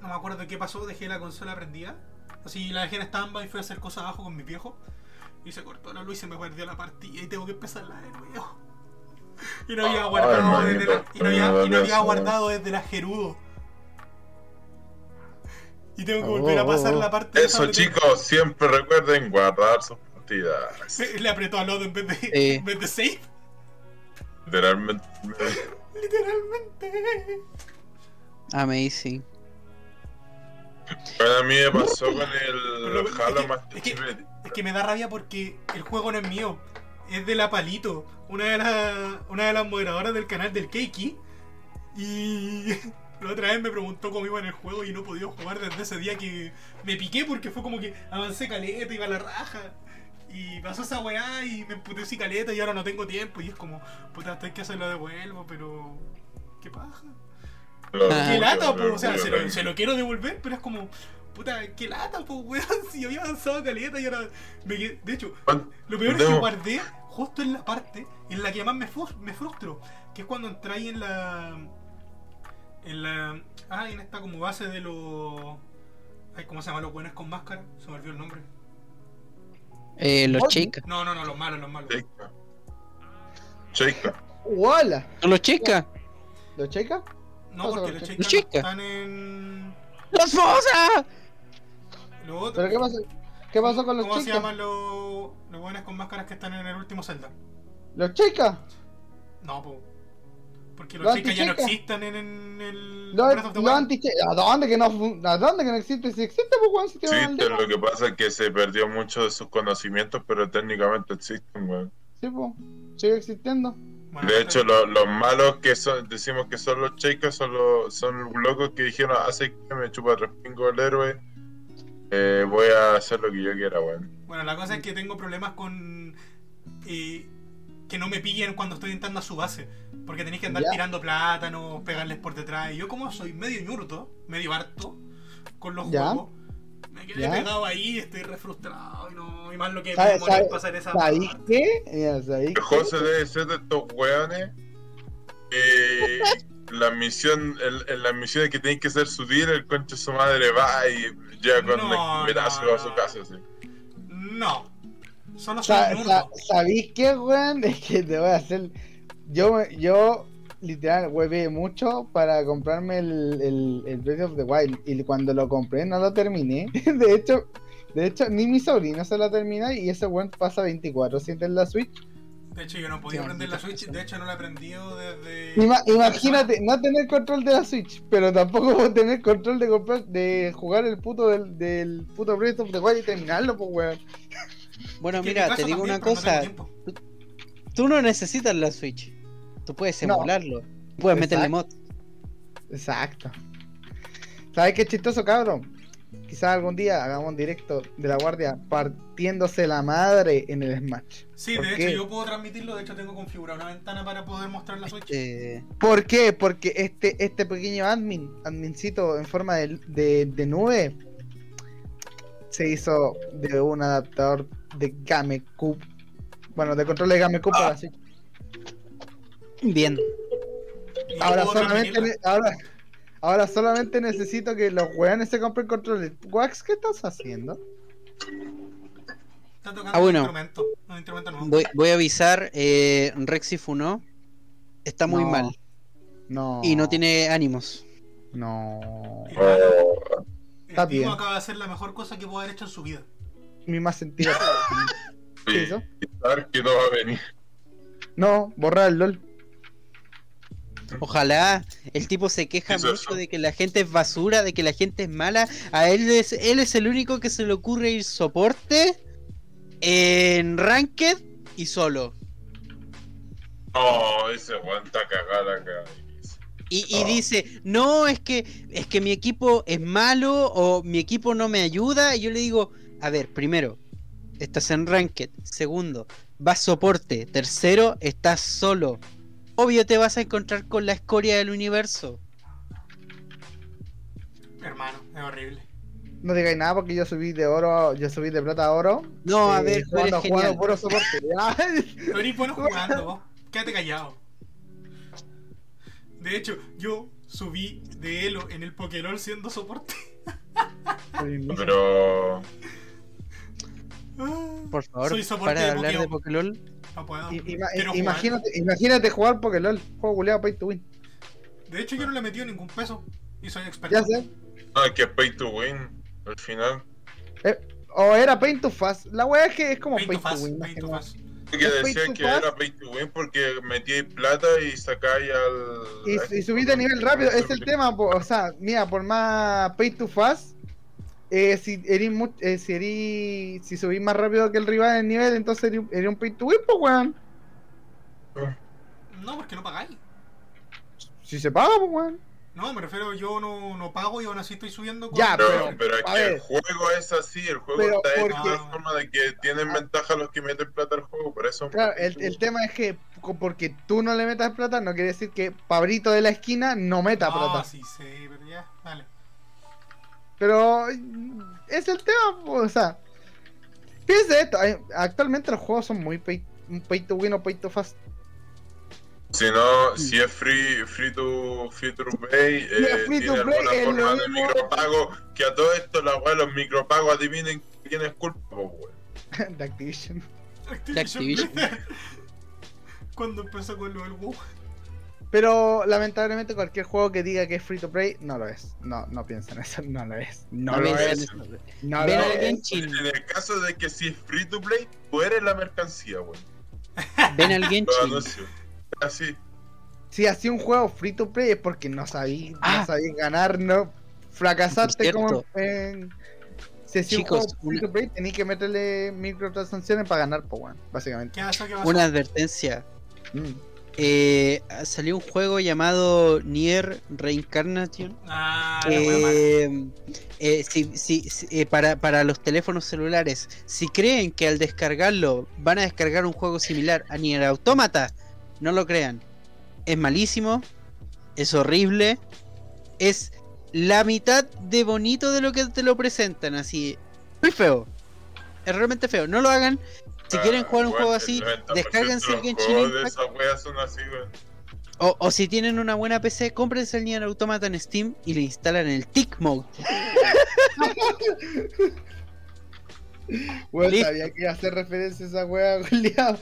no me acuerdo qué pasó, dejé la consola prendida. Así la dejé en stand-by y fui a hacer cosas abajo con mi viejo. Y se cortó la luz y se me perdió la partida y tengo que empezarla de nuevo. Y no había guardado desde la, y no había, y no había guardado desde la Gerudo. Y tengo que volver a Oh, pasar oh, oh. la parte Eso, chicos, siempre recuerden guardar sus *laughs* Le, apretó al lodo en vez de, Sí. en vez de save. Literalmente. *laughs* Literalmente. Amazing. Bueno, a mí me pasó con Pero el es Halo que- Master es que- Chief. Es que me da rabia porque el juego no es mío. Es de la Palito, una de las una de las moderadoras del canal del Keiki. Y *laughs* la otra vez me preguntó cómo iba en el juego y no podía jugar desde ese día que me piqué porque fue como que avancé caleta, iba a la raja. Y pasó esa weá y me emputecí caleta y ahora no tengo tiempo. Y es como, puta, hasta hay que hacerlo de vuelvo, pero. ¿Qué paja? Ah. Qué lata, po. O sea, se lo, se lo quiero devolver, pero es como, puta, qué lata, po, weón. *laughs* Si había avanzado caleta y ahora me quedé- De hecho, ¿Cuán- lo peor es que guardé justo en la parte en la que más me, me frustro, que es cuando entráis en la. En la. Ah, en esta como base de los. Ay, ¿cómo se llama los buenos con máscara? Se me olvidó el nombre. Eh, los chicas. No, no, no, los malos, los malos. Checa. Checa. ¡Hola! ¿Son los chicas? ¿Lo checa? No, porque los los chicas chicas. están en. ¡Los Fosa! Lo otro. ¿Pero qué pasó? ¿Qué pasó con los ¿Cómo se chicas? llaman los, los buenos con máscaras que están en el último Zelda? ¿Los chicas? No, po. Porque Los los chicas ya no existen en, en el Los, Breath of the los Wild. anti ¿A dónde que no, fun- ¿A dónde que no existe? Si existe, pues weón, si Sí, tiene una pero lo que pasa es que se perdió mucho de sus conocimientos, pero técnicamente existen, weón. Sí, pues. Sigue existiendo. Bueno, De hecho, lo- los malos que son, decimos que son los chicas, son los, son locos que dijeron, hace que me chupa respingo el héroe, eh, voy a hacer lo que yo quiera, weón. Bueno, la cosa es que tengo problemas con eh, que no me pillen cuando estoy entrando a su base. Porque tenéis que andar Ya. tirando plátanos, pegarles por detrás. Y yo como soy medio ñurto, medio harto con los Ya. juegos, me quedé Ya. pegado ahí, estoy re frustrado y, no, y más lo que me ¿Sabe- demoré en sabe- pasar esa ¿Sabéis qué? Mira, ¿sabéis El qué? José debe ser de estos weones que la misión, en, en las misiones que tienen que ser sutil, el concho de su madre va y llega con No, un pedazo no, a su casa, así. No. Solo soy Sa- ñurto. sa- ¿Sabéis qué, weón? *laughs* Es que te voy a hacer. Yo, me- yo literal, huevé mucho para comprarme el, el, el Breath of the Wild. Y cuando lo compré, no lo terminé. *laughs* De hecho, de hecho ni mi sobrino se lo termina. Y ese weón pasa 24-7 en la Switch. De hecho, yo no podía aprender la Switch. De hecho, no la he aprendido desde. Ima- imagínate, no tener control de la Switch, pero tampoco puedo *laughs* tener control de comprar, de jugar el puto del, del puto Breath of the Wild y terminarlo, pues weón. Bueno, mira, mi te digo también, una no cosa. tiempo. Tú no necesitas la Switch. Tú puedes No. emularlo. Puedes meterle mod. Exacto. ¿Sabes qué chistoso, cabrón? Quizás algún día hagamos un directo de la guardia partiéndose la madre en el Smash. Sí, ¿Por de qué? hecho, yo puedo transmitirlo. De hecho, tengo configurada una ventana para poder mostrar la Switch. Eh, ¿Por qué? Porque este, este pequeño admin, admincito en forma de, de, de nube, se hizo de un adaptador de GameCube. Bueno, de control de GameCube para la Switch. bien. Ahora solamente, ahora, ahora solamente necesito que los weones se compren controles. Wax, ¿qué estás haciendo? Está tocando Ah, bueno. un instrumento. Un instrumento nuevo. Voy, voy a avisar. Eh, Rexy Funó está muy No. mal. No. Y no tiene ánimos. No. Oh, el está tipo bien. acaba de hacer la mejor cosa que pudo haber hecho en su vida. Mi más sentido. *laughs* ¿Qué hizo? saber que no va a venir. No, borrar el LOL. Ojalá el tipo se queja Eso, mucho eso. de que la gente es basura, de que la gente es mala. A él es, él es el único que se le ocurre ir soporte en Ranked y solo. No, ese está cagada cabeza. Y, y Oh. dice, no, es que es que mi equipo es malo o mi equipo no me ayuda. Y yo le digo, a ver, primero, estás en Ranked. Segundo, vas soporte. Tercero, estás solo. Obvio te vas a encontrar con la escoria del universo. Hermano, es horrible. No digáis nada porque yo subí de oro, yo subí de plata a oro. No, a eh, ver, tú jugando, eres jugando genial. puro soporte. Ay, *laughs* Pero eres bueno jugando. Quédate callado. De hecho, yo subí de Elo en el Pokélol siendo soporte. Pero. Ah, Por favor, Soy soporte para de hablar de Pokémon. Pokélol. No puedo. I- ima- Quiero jugar. imagínate, imagínate jugar Pokélol, juego culiado pay to win. De hecho, yo no le he metido ningún peso. Y soy experto. Ya sé. No, es que es pay to win. Al final. O era pay to fast. La wea es que es como Paint pay to to fast, win. que to fast. Decían que pass. era pay to win porque metíais plata y sacáis al. Y, y subís de nivel rápido, es el tema, po, o sea, mira, por más pay to fast, eh, si eres eh, si eres- si subís más rápido que el rival en el nivel, entonces eres, un- eres un pay to win, pues weón. No, porque no pagáis. Si se paga, pues weón. No, me refiero, yo no, no pago y aún así estoy subiendo. Ya, Pero, pero- pero es que el juego es así, el juego Pero está hecho de porque- tal forma de que tienen ventaja los que meten plata al juego, por eso. Claro, el, el tema es que porque tú no le metas plata, no quiere decir que Pabrito de la esquina no meta No, plata. sí, sí, pero ya, vale. Pero es el tema, o sea. Fíjense esto, actualmente los juegos son muy pay, pay to win o pay to fast. Si no, si es free, free to free to play, eh, Mira, free to tiene play alguna forma de mismo. micropago, que a todo esto la weá, los micropagos adivinen quién es culpa, weón. *laughs* de Activision. Activision. *laughs* Cuando empezó con lo del WoW. Pero lamentablemente cualquier juego que diga que es free to play no lo es. No, no piensen eso, *laughs* no lo es. No, No lo es. eso. No Ven lo es. En el caso de que si es free to play, tú eres la mercancía, weón. Ven al Genshin. Así. Si hacía un juego free to play es porque no sabí, Ah. no sabí ganar, no fracasaste como en si hacía Chicos, un juego free to play tenías que meterle microtransacciones para ganar, pues bueno, básicamente. ¿Qué pasó? ¿Qué pasó? Una advertencia. Mm. Eh, salió un juego llamado Nier Reincarnation. Ah. Eh, eh, si- si- si- eh, para, para los teléfonos celulares, si creen que al descargarlo van a descargar un juego similar a Nier Automata, no lo crean. Es malísimo, es horrible, es la mitad de bonito de lo que te lo presentan, así. Muy feo. Es realmente feo. No lo hagan. Si quieren jugar un juego así, el 90% descárguense de el Genshin Impact. esas weas son así, weón. O, o si tienen una buena PC, cómprense el Nier Automata en Steam y le instalan el Tick Mode. *laughs* Bueno, Listo. sabía que iba a hacer referencia a esa wea, *laughs* Julián.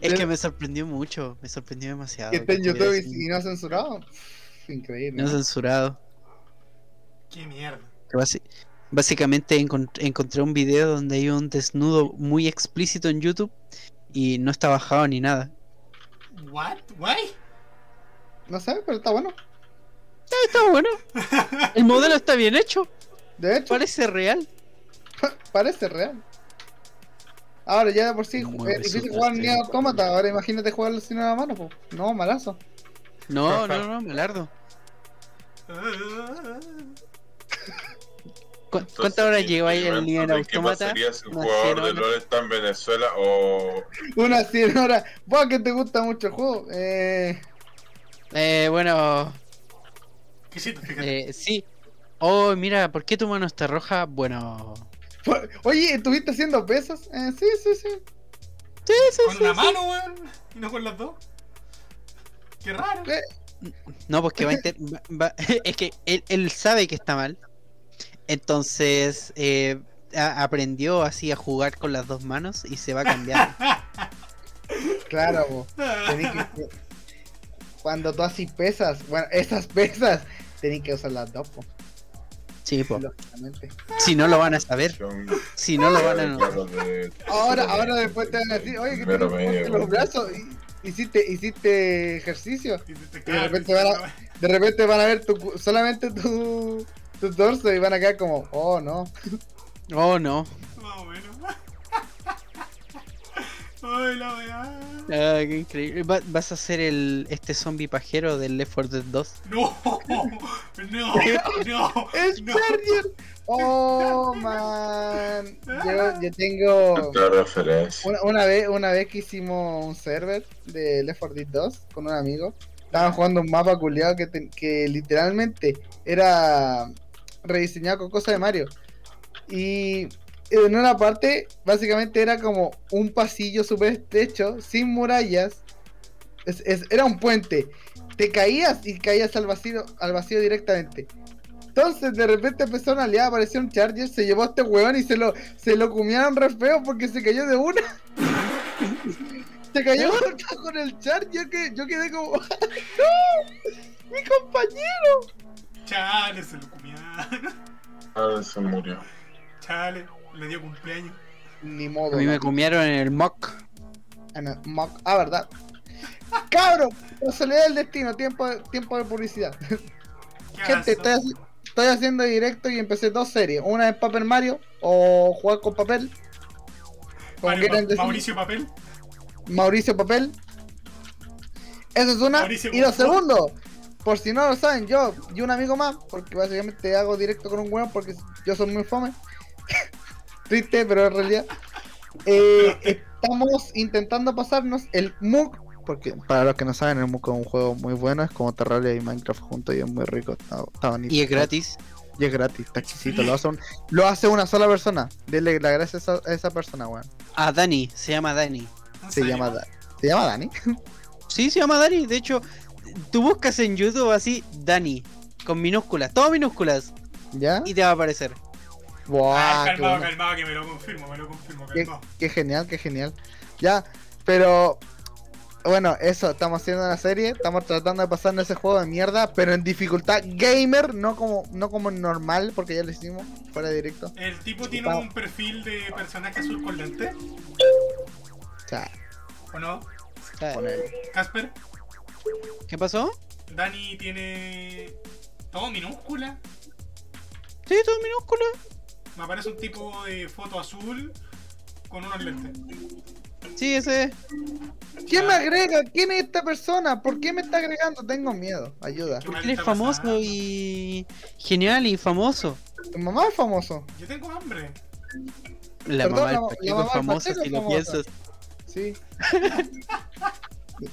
Es que me sorprendió mucho, me sorprendió demasiado. Que esté en YouTube y, y no censurado. Pff, Increíble. no censurado. Qué mierda. Básicamente encont- encontré un video donde hay un desnudo muy explícito en YouTube y no está bajado ni nada. ¿What? ¿Why? No sé, pero está bueno. Está bueno. El modelo está bien hecho, De hecho, parece real. *laughs* parece real. Ahora ya de por sí es difícil jugar ni autómata, ahora imagínate jugarlo sin una mano, pues. No, malazo. No, no, no, Melardo. *laughs* Ah, ¿Cu- Entonces, ¿Cuántas horas ¿y- lleva ahí el ¿Qué Automata? pasaría si un jugador 100 de horas. LoL está en Venezuela o Unas 100 horas. Vos que te gusta mucho el juego. Eh, Eh, bueno, ¿Qué? Fíjate. eh, sí. Oh, mira, ¿por qué tu mano está roja? Bueno, oye, ¿estuviste haciendo pesas? Eh, sí, sí, sí. sí, sí, Con sí, una sí. mano, weón. Y no con las dos. Qué raro. Eh, No, porque va a inter- va- *laughs* es que él, él sabe que está mal. Entonces eh, a- aprendió así a jugar con las dos manos y se va a cambiar. *laughs* Claro, que- Cuando tú haces pesas, bueno, esas pesas, tenés que usar las dos, po, Sí, po. lógicamente. Si no lo van a saber. Si no lo van a de- Ahora, ahora después te van a decir, oye, que medio, fuerte los brazos. y- Hiciste, hiciste ejercicio. Y te- te de repente y van a- De repente van a ver tu, cu- solamente tu, tu torso y van a quedar como, oh no. Oh, no. Más o menos. Ay, la weá. Ah, qué increíble. Va- vas a ser el este zombie pajero del Left 4 Dead 2. No, no, no. ¡Es no. Oh man. Yo, yo tengo. Una, una vez, una vez que hicimos un server de Left 4 Dead 2 con un amigo, estaban jugando un mapa culiado que, te- que literalmente era rediseñado con cosas de Mario. Y en una parte, básicamente era como un pasillo súper estrecho, sin murallas. Es- era un puente. Te caías y caías al vacío, al vacío directamente. Entonces de repente empezó una aliada, apareció un Charger, se llevó a este weón y se lo, se lo comieron re feo porque se cayó de una. *laughs* se cayó con- con el Charger que yo quedé como. *laughs* ¡No! ¡Mi compañero! Chale, se lo comieron. Ah, se murió. Chale, le dio cumpleaños. Ni A modo. mí me comieron en el mock. Ah, no, Mock. Ah, verdad. Cabro, casualidad del destino, tiempo de, tiempo de publicidad. ¿Qué *laughs* Gente, estoy, haci- estoy haciendo directo y empecé dos series. Una es Paper Mario o jugar con papel. Como Mario- quieran decir. Mauricio Papel. Mauricio Papel. Esa es una. Mauricio y lo Papel. segundo, por si no lo saben, yo y un amigo más, porque básicamente hago directo con un weón porque yo soy muy fome. *laughs* Triste, pero en realidad. eh, *laughs* estamos intentando pasarnos el MOOC. Porque para los que no saben, el MOOC es un juego muy bueno, es como Terraria y Minecraft juntos y es muy rico, está, está bonito. Y es gratis. Y es gratis, está exquisito. Lo hace, un- lo hace una sola persona. Denle la gracias a, a esa persona, weón. Ah, Dani, se llama Dani. ¿En Se llama, Da- ¿Se llama Dani? *laughs* Sí, se llama Dani. De hecho, tú buscas en YouTube así Dani, con minúsculas, todas minúsculas, ¿Ya? y te va a aparecer. Buah, Ah, qué calmado, bueno. calmado, que me lo confirmo, me lo confirmo, Qué, calmado. qué genial, qué genial. Ya, pero bueno, eso, estamos haciendo una serie, estamos tratando de pasarnos ese juego de mierda, pero en dificultad gamer, no como no como normal, porque ya lo hicimos fuera de directo. El tipo tiene un perfil de personaje azul con lente, O sea, ¿o no? Casper, ¿Qué pasó? Dani tiene todo minúscula. Sí, todo minúsculo. Me aparece un tipo de foto azul con unos lentes. Sí, ese es. ¿Quién me agrega? ¿Quién es esta persona? ¿Por qué me está agregando? Tengo miedo, ayuda. ¿Qué Porque él es famoso pasando? y. genial y famoso. Tu mamá es famoso. Yo tengo hambre. La Perdón, mamá del la Pacheco mamá es famosa si lo piensas. Sí. *laughs*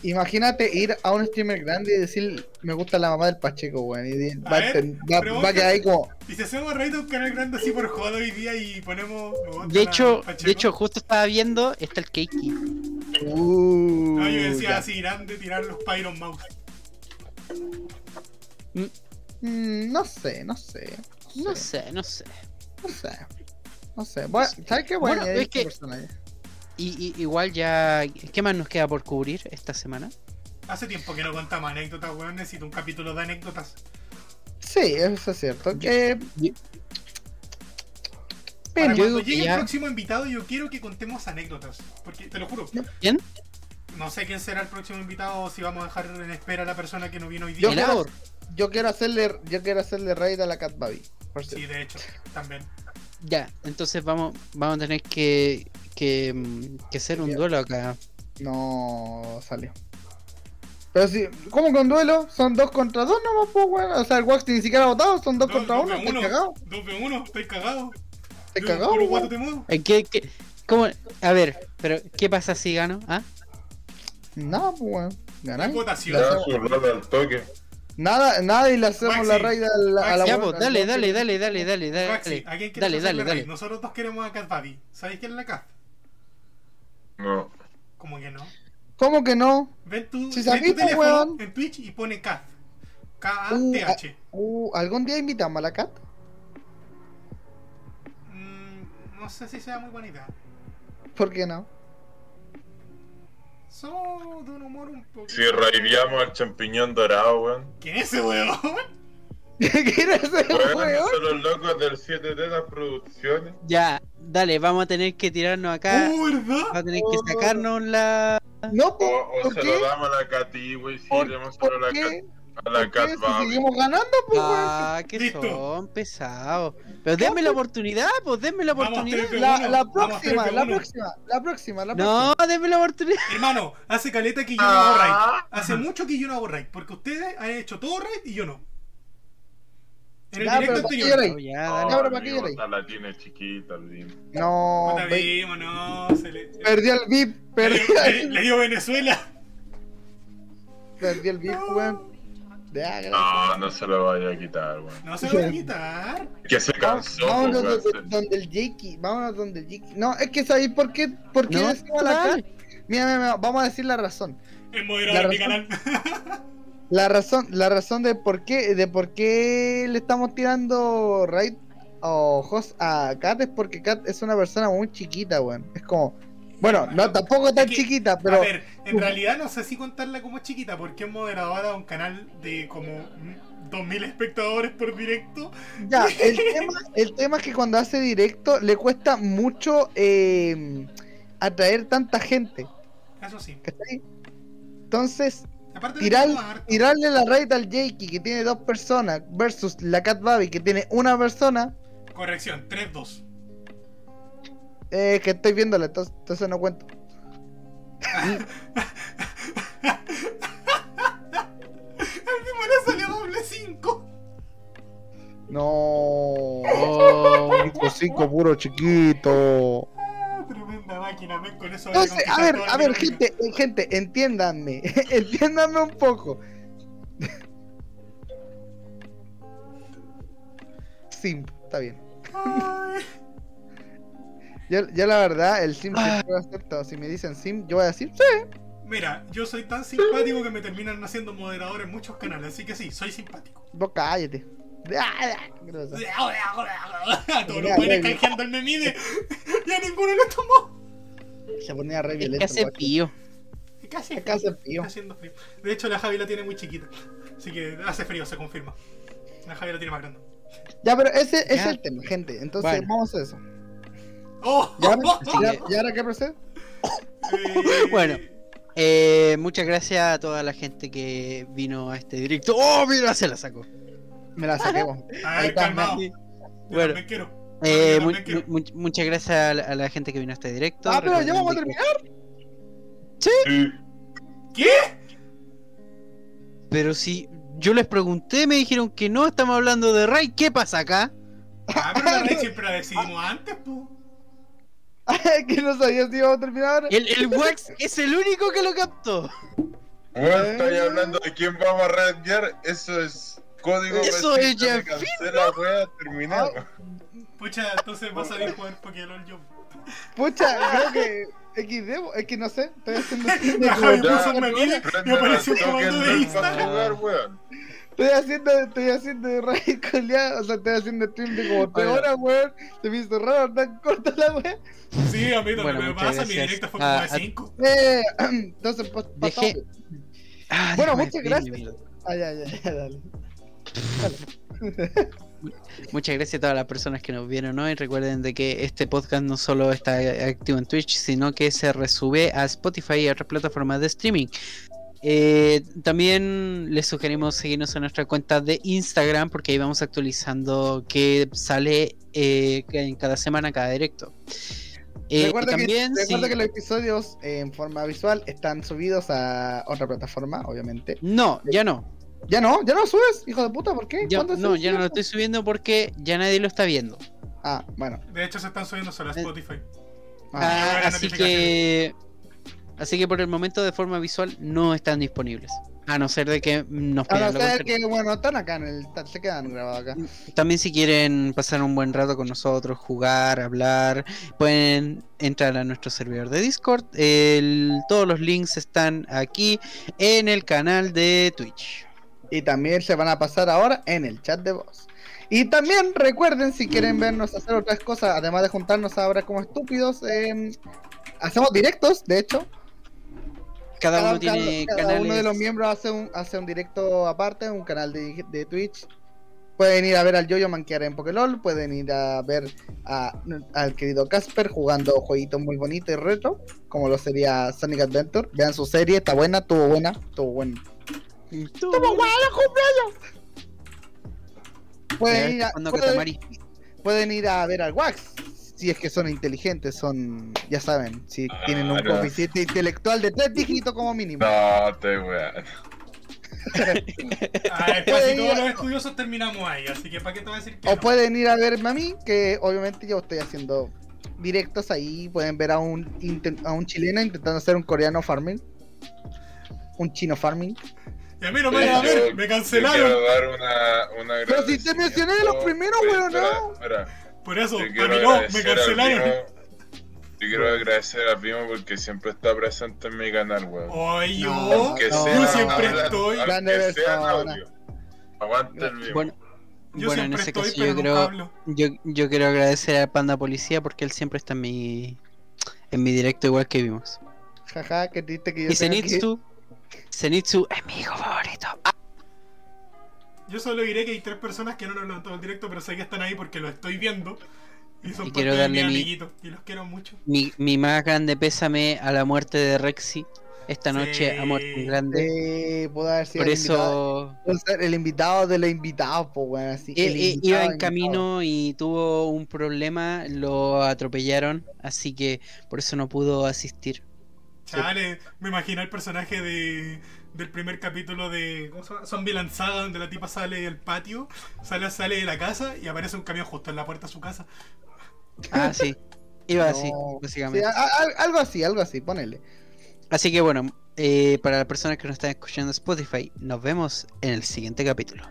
Imagínate ir a un streamer grande y decir me gusta la mamá del Pacheco, weón. Y va, a ver, enten- va- va a quedar ahí como. Y si hacemos raid de un canal grande así por joda hoy día y ponemos. De hecho, de hecho, justo estaba viendo, está el Keiki. Uh, No, yo decía ya. así, grande tirar los Pyron Mouse. Mm, no sé, no sé. No sé, no sé. No sé. No sé. Bueno, ¿Sabes qué? Bueno, añadir es que- esta persona ya. Y, y- igual ya. ¿Qué más nos queda por cubrir esta semana? Hace tiempo que no contamos anécdotas, weón. Necesito un capítulo de anécdotas. Sí, eso es cierto. Que. Yo- Para Pero yo cuando digo que llegue ya- el próximo invitado, yo quiero que contemos anécdotas. Porque, te lo juro, ¿Quién? no sé quién será el próximo invitado o si vamos a dejar en espera a la persona que no vino hoy Yo día. El quiero, yo quiero hacerle yo quiero hacerle raid a la Cat Baby. Sí, de hecho, también. Ya, entonces vamos, vamos a tener que, que, mm, que hacer un duelo acá. No salió. Pero si, ¿cómo con duelo? Son dos contra dos nomás, pues, weón. O sea, el Wax ni siquiera ha votado, son dos Dos- contra dos uno. de ¿Estás uno. cagado? 2v1, estoy cagado. ¿Estás Yo, cagado? puro guato te muevo. Eh, ¿Qué, qué, cómo? A ver, pero ¿qué pasa si gano? ¿Ah? Nada, pues, weón. Votación. Al toque. Nada, nada y le hacemos Maxi, la raid a la, a la Maxi. Ya, buena- pues, dale, dale, dale, dale, dale, Maxi, dale. ¿a quién Dale, dale, dale. Nosotros dos queremos a Cat Buddy. ¿Sabéis quién es la Cat? No. Como que no. ¿Cómo que no? Ven tu, Si ven tu teléfono weón. en Twitch y pone Cat. Uh, K-A-T-H. Uh, ¿Algún día invitamos a la Cat? Mm, no sé si sea muy buena idea. ¿Por qué no? Somos de un humor un poco. Si raideamos al champiñón dorado, weón. ¿Quién es ese weón? *laughs* ¿Qué quiere hacer, Weón, weón? son los locos del 7 Tetas Producciones. Ya, dale, vamos a tener que tirarnos acá. Vamos ¿verdad? a tener que sacarnos la. No, O, po- o ¿por se qué? lo damos a la Cati, wey. Si ¿Por, le damos a la qué? Cat, a la. Cat Si seguimos ganando, pues. Ah, que Listo. son pesados. Pero denme la oportunidad, pues denme la Vamos, oportunidad. La, vamos, próxima, de la próxima, la próxima, la próxima. No, denme la oportunidad. Hermano, hace caleta que yo no hago raid. Ah. Hace mucho que yo no hago raid. Porque ustedes han hecho todo raid y yo no. En el Ya, directo pero ¿para qué anterior. lloráis? Oh, ya, Oh, dale. Cabrón, ¿para qué amigo, lloráis? La tiene chiquita, el. No, Puta, vimos, no. Se le, perdió el VIP, le, perdió, le- le dio Venezuela. perdió el VIP, weón. No, no se lo vaya a quitar, weón. No se lo voy a *laughs* quitar. Que se cansó, Vámonos weón. donde, donde el Jakey, vámonos donde el Jakey. No, es que sabéis por qué, por qué No, decimos la. Cat. Mira, mira, mira, vamos a decir la razón. Es moderador mi canal. *laughs* La razón, la razón de por qué, de por qué le estamos tirando raid o host a Kat es porque Kat es una persona muy chiquita, weón. Es como, bueno, no tampoco tan Es que, chiquita, pero A ver, en realidad no sé si contarla como chiquita, porque es moderadora de un canal de como mm, 2000 espectadores por directo. ya, *laughs* el tema, el tema es que cuando hace directo le cuesta mucho eh, atraer tanta gente. Eso sí. ¿cachai? Entonces, tirar, tirarle la raid al Jakey que tiene dos personas versus la Cat Baby que tiene una persona, Corrección, 3-2. eh, que estoy viéndola, entonces, entonces no cuento. El mismo le salió doble 5. No. Oh, 5 puro chiquito. Máquina, men, con eso voy a Entonces, a ver, a ver, gente, eh, gente, entiéndanme, *laughs* entiéndanme un poco. *laughs* Simp, está bien. *laughs* Yo, yo la verdad, el Sim siempre lo acepto. Si me dicen Sim, yo voy a decir sí. Mira, yo soy tan simpático que me terminan haciendo moderador en muchos canales, así que sí, soy simpático. Vos cállate. Ah. Todos los buenos canjeando el memide. Ya ninguno lo tomó. Se ponía re es que violento. hace el guacho. pío. Casi Acá hace frío. Está haciendo frío. De hecho, la Javi la tiene muy chiquita. Así que hace frío, se confirma. La Javi la tiene más grande. Ya, pero ese, ese es el tema, gente. Entonces, Bueno. vamos a eso. ¡Oh! ¿Y ahora, *laughs* que- y ahora qué procede? Eh, Bueno. Eh, muchas gracias a toda la gente que vino a este directo. ¡Oh, mira! Se la sacó. Me la saquemos. A Ahí está, Bueno. también quiero. Eh, mu- mu- muchas gracias a la, a la gente que vino a este directo. Ah, pero ya vamos a que- terminar. Sí. ¿Qué? Pero si yo les pregunté, me dijeron que no, estamos hablando de Ray. ¿Qué pasa acá? Ah, pero la Rey siempre la decidimos antes, pu. *laughs* que no sabía si íbamos a terminar ahora. El, el Wax es el único que lo captó. Bueno, estáis hablando de quién vamos a reenviar. Eso es código. Eso es ya cancela, wea, terminado. Pucha, entonces va a salir jugar Pokémon yo. Pucha, creo que XD, es que no sé, estoy haciendo *laughs* stream de La Javi puso un memide y apareció un comando de Instagram. weón. Estoy haciendo, estoy haciendo raid coleada, o sea, estoy haciendo stream de como 3 Bueno. horas, weón. Se me hizo raro, tan corta la weá. Sí, a mí también Bueno, me pasa. Mi directo fue a- como de a- 5. Eh, *clears throat* entonces, pues, pasamos. Dejé- Ah, Bueno, muchas gracias. Ah, ya, ya, ya, dale. *laughs* Muchas gracias a todas las personas que nos vieron hoy. Recuerden de que este podcast no solo está activo en Twitch, sino que se resube a Spotify y a otras plataformas de streaming. Eh, también les sugerimos seguirnos en nuestra cuenta de Instagram porque ahí vamos actualizando que sale eh, en cada semana, cada directo. Eh, recuerda y también, que, recuerda que los episodios en forma visual están subidos a otra plataforma, obviamente. No, ya no. ¿Ya no? ¿Ya no lo subes? Hijo de puta, ¿por qué? Ya- ¿Cuándo se no, ya no lo estoy subiendo porque ya nadie lo está viendo. Ah, bueno. De hecho, se están subiendo solo a Eh, Spotify. Ah, Ah, ahora así que así que por el momento de forma visual no están disponibles. A no ser de que nos a pidan no lo ser contrario. que, bueno, están acá en el. Se quedan grabados acá. También si quieren pasar un buen rato con nosotros, jugar, hablar, pueden entrar a nuestro servidor de Discord. El- todos los links están aquí en el canal de Twitch. Y también se van a pasar ahora en el chat de voz. Y también recuerden, si quieren vernos hacer otras cosas, además de juntarnos ahora como estúpidos, eh, hacemos directos, de hecho. Cada, Cada, uno tiene cada- cada uno de los miembros hace un, hace un directo aparte, un canal de, de Twitch. Pueden ir a ver al Yoyo manquear en Pokélol, pueden ir a ver a- al querido Casper jugando jueguitos muy bonitos y retro, como lo sería Sonic Adventure. Vean su serie, está buena, estuvo buena, estuvo buena. ¡Estuvo buena cumpleaños! Pueden ir, a, Cuando pueden- ir a ver al Wax. Si es que son inteligentes, son, ya saben, si tienen un coeficiente intelectual de tres dígitos como mínimo. No, te weón. *laughs* A ver, casi todos los estudiosos terminamos ahí, así que ¿para qué te voy a decir que O no? pueden ir a verme a mí, que obviamente yo estoy haciendo directos ahí. Pueden ver a un, a un chileno intentando hacer un coreano farming. Un chino farming. Y a mí no me van a ver, me cancelaron. quiero dar una, una Pero si te mencioné de los primeros, weón, no. espera. Por eso, a mí no, me cancelaron. Yo quiero agradecer al primo porque siempre está presente en mi canal, weón. Oye, yo. No, Aunque no, sea yo siempre estoy. Grande audio. Aguante el mismo. Bueno, Yo bueno en ese estoy, caso yo creo, yo, yo quiero agradecer al Panda Policía porque él siempre está en mi en mi directo igual que vimos. Jaja, qué triste que yo Y tenga que- Zenitsu, Zenitsu es mi hijo favorito. Ah, Yo solo diré que hay tres personas que no nos han levantado el directo, pero sé que están ahí porque lo estoy viendo. Y son Y parte quiero de darle mi- amiguitos. Y los quiero mucho. Mi, mi más grande pésame a la muerte de Rexy. Esta noche Sí. ha muerto un grande. Eh, pudo haber sido Por el invitado, eso ser el invitado de los invitados, pues, weón. Así, el i- invitado iba en invitado. camino y tuvo un problema, lo atropellaron, así que por eso no pudo asistir. Chale, me imagino el personaje de, del primer capítulo de ¿cómo se llama? Zombie Lanzada, donde la tipa sale del patio, sale, sale de la casa y aparece un camión justo en la puerta de su casa. Ah, sí. Iba así, Sí, básicamente. a- a- algo así, algo así, ponele. Así que bueno, eh, para las personas que nos están escuchando en Spotify, nos vemos en el siguiente capítulo.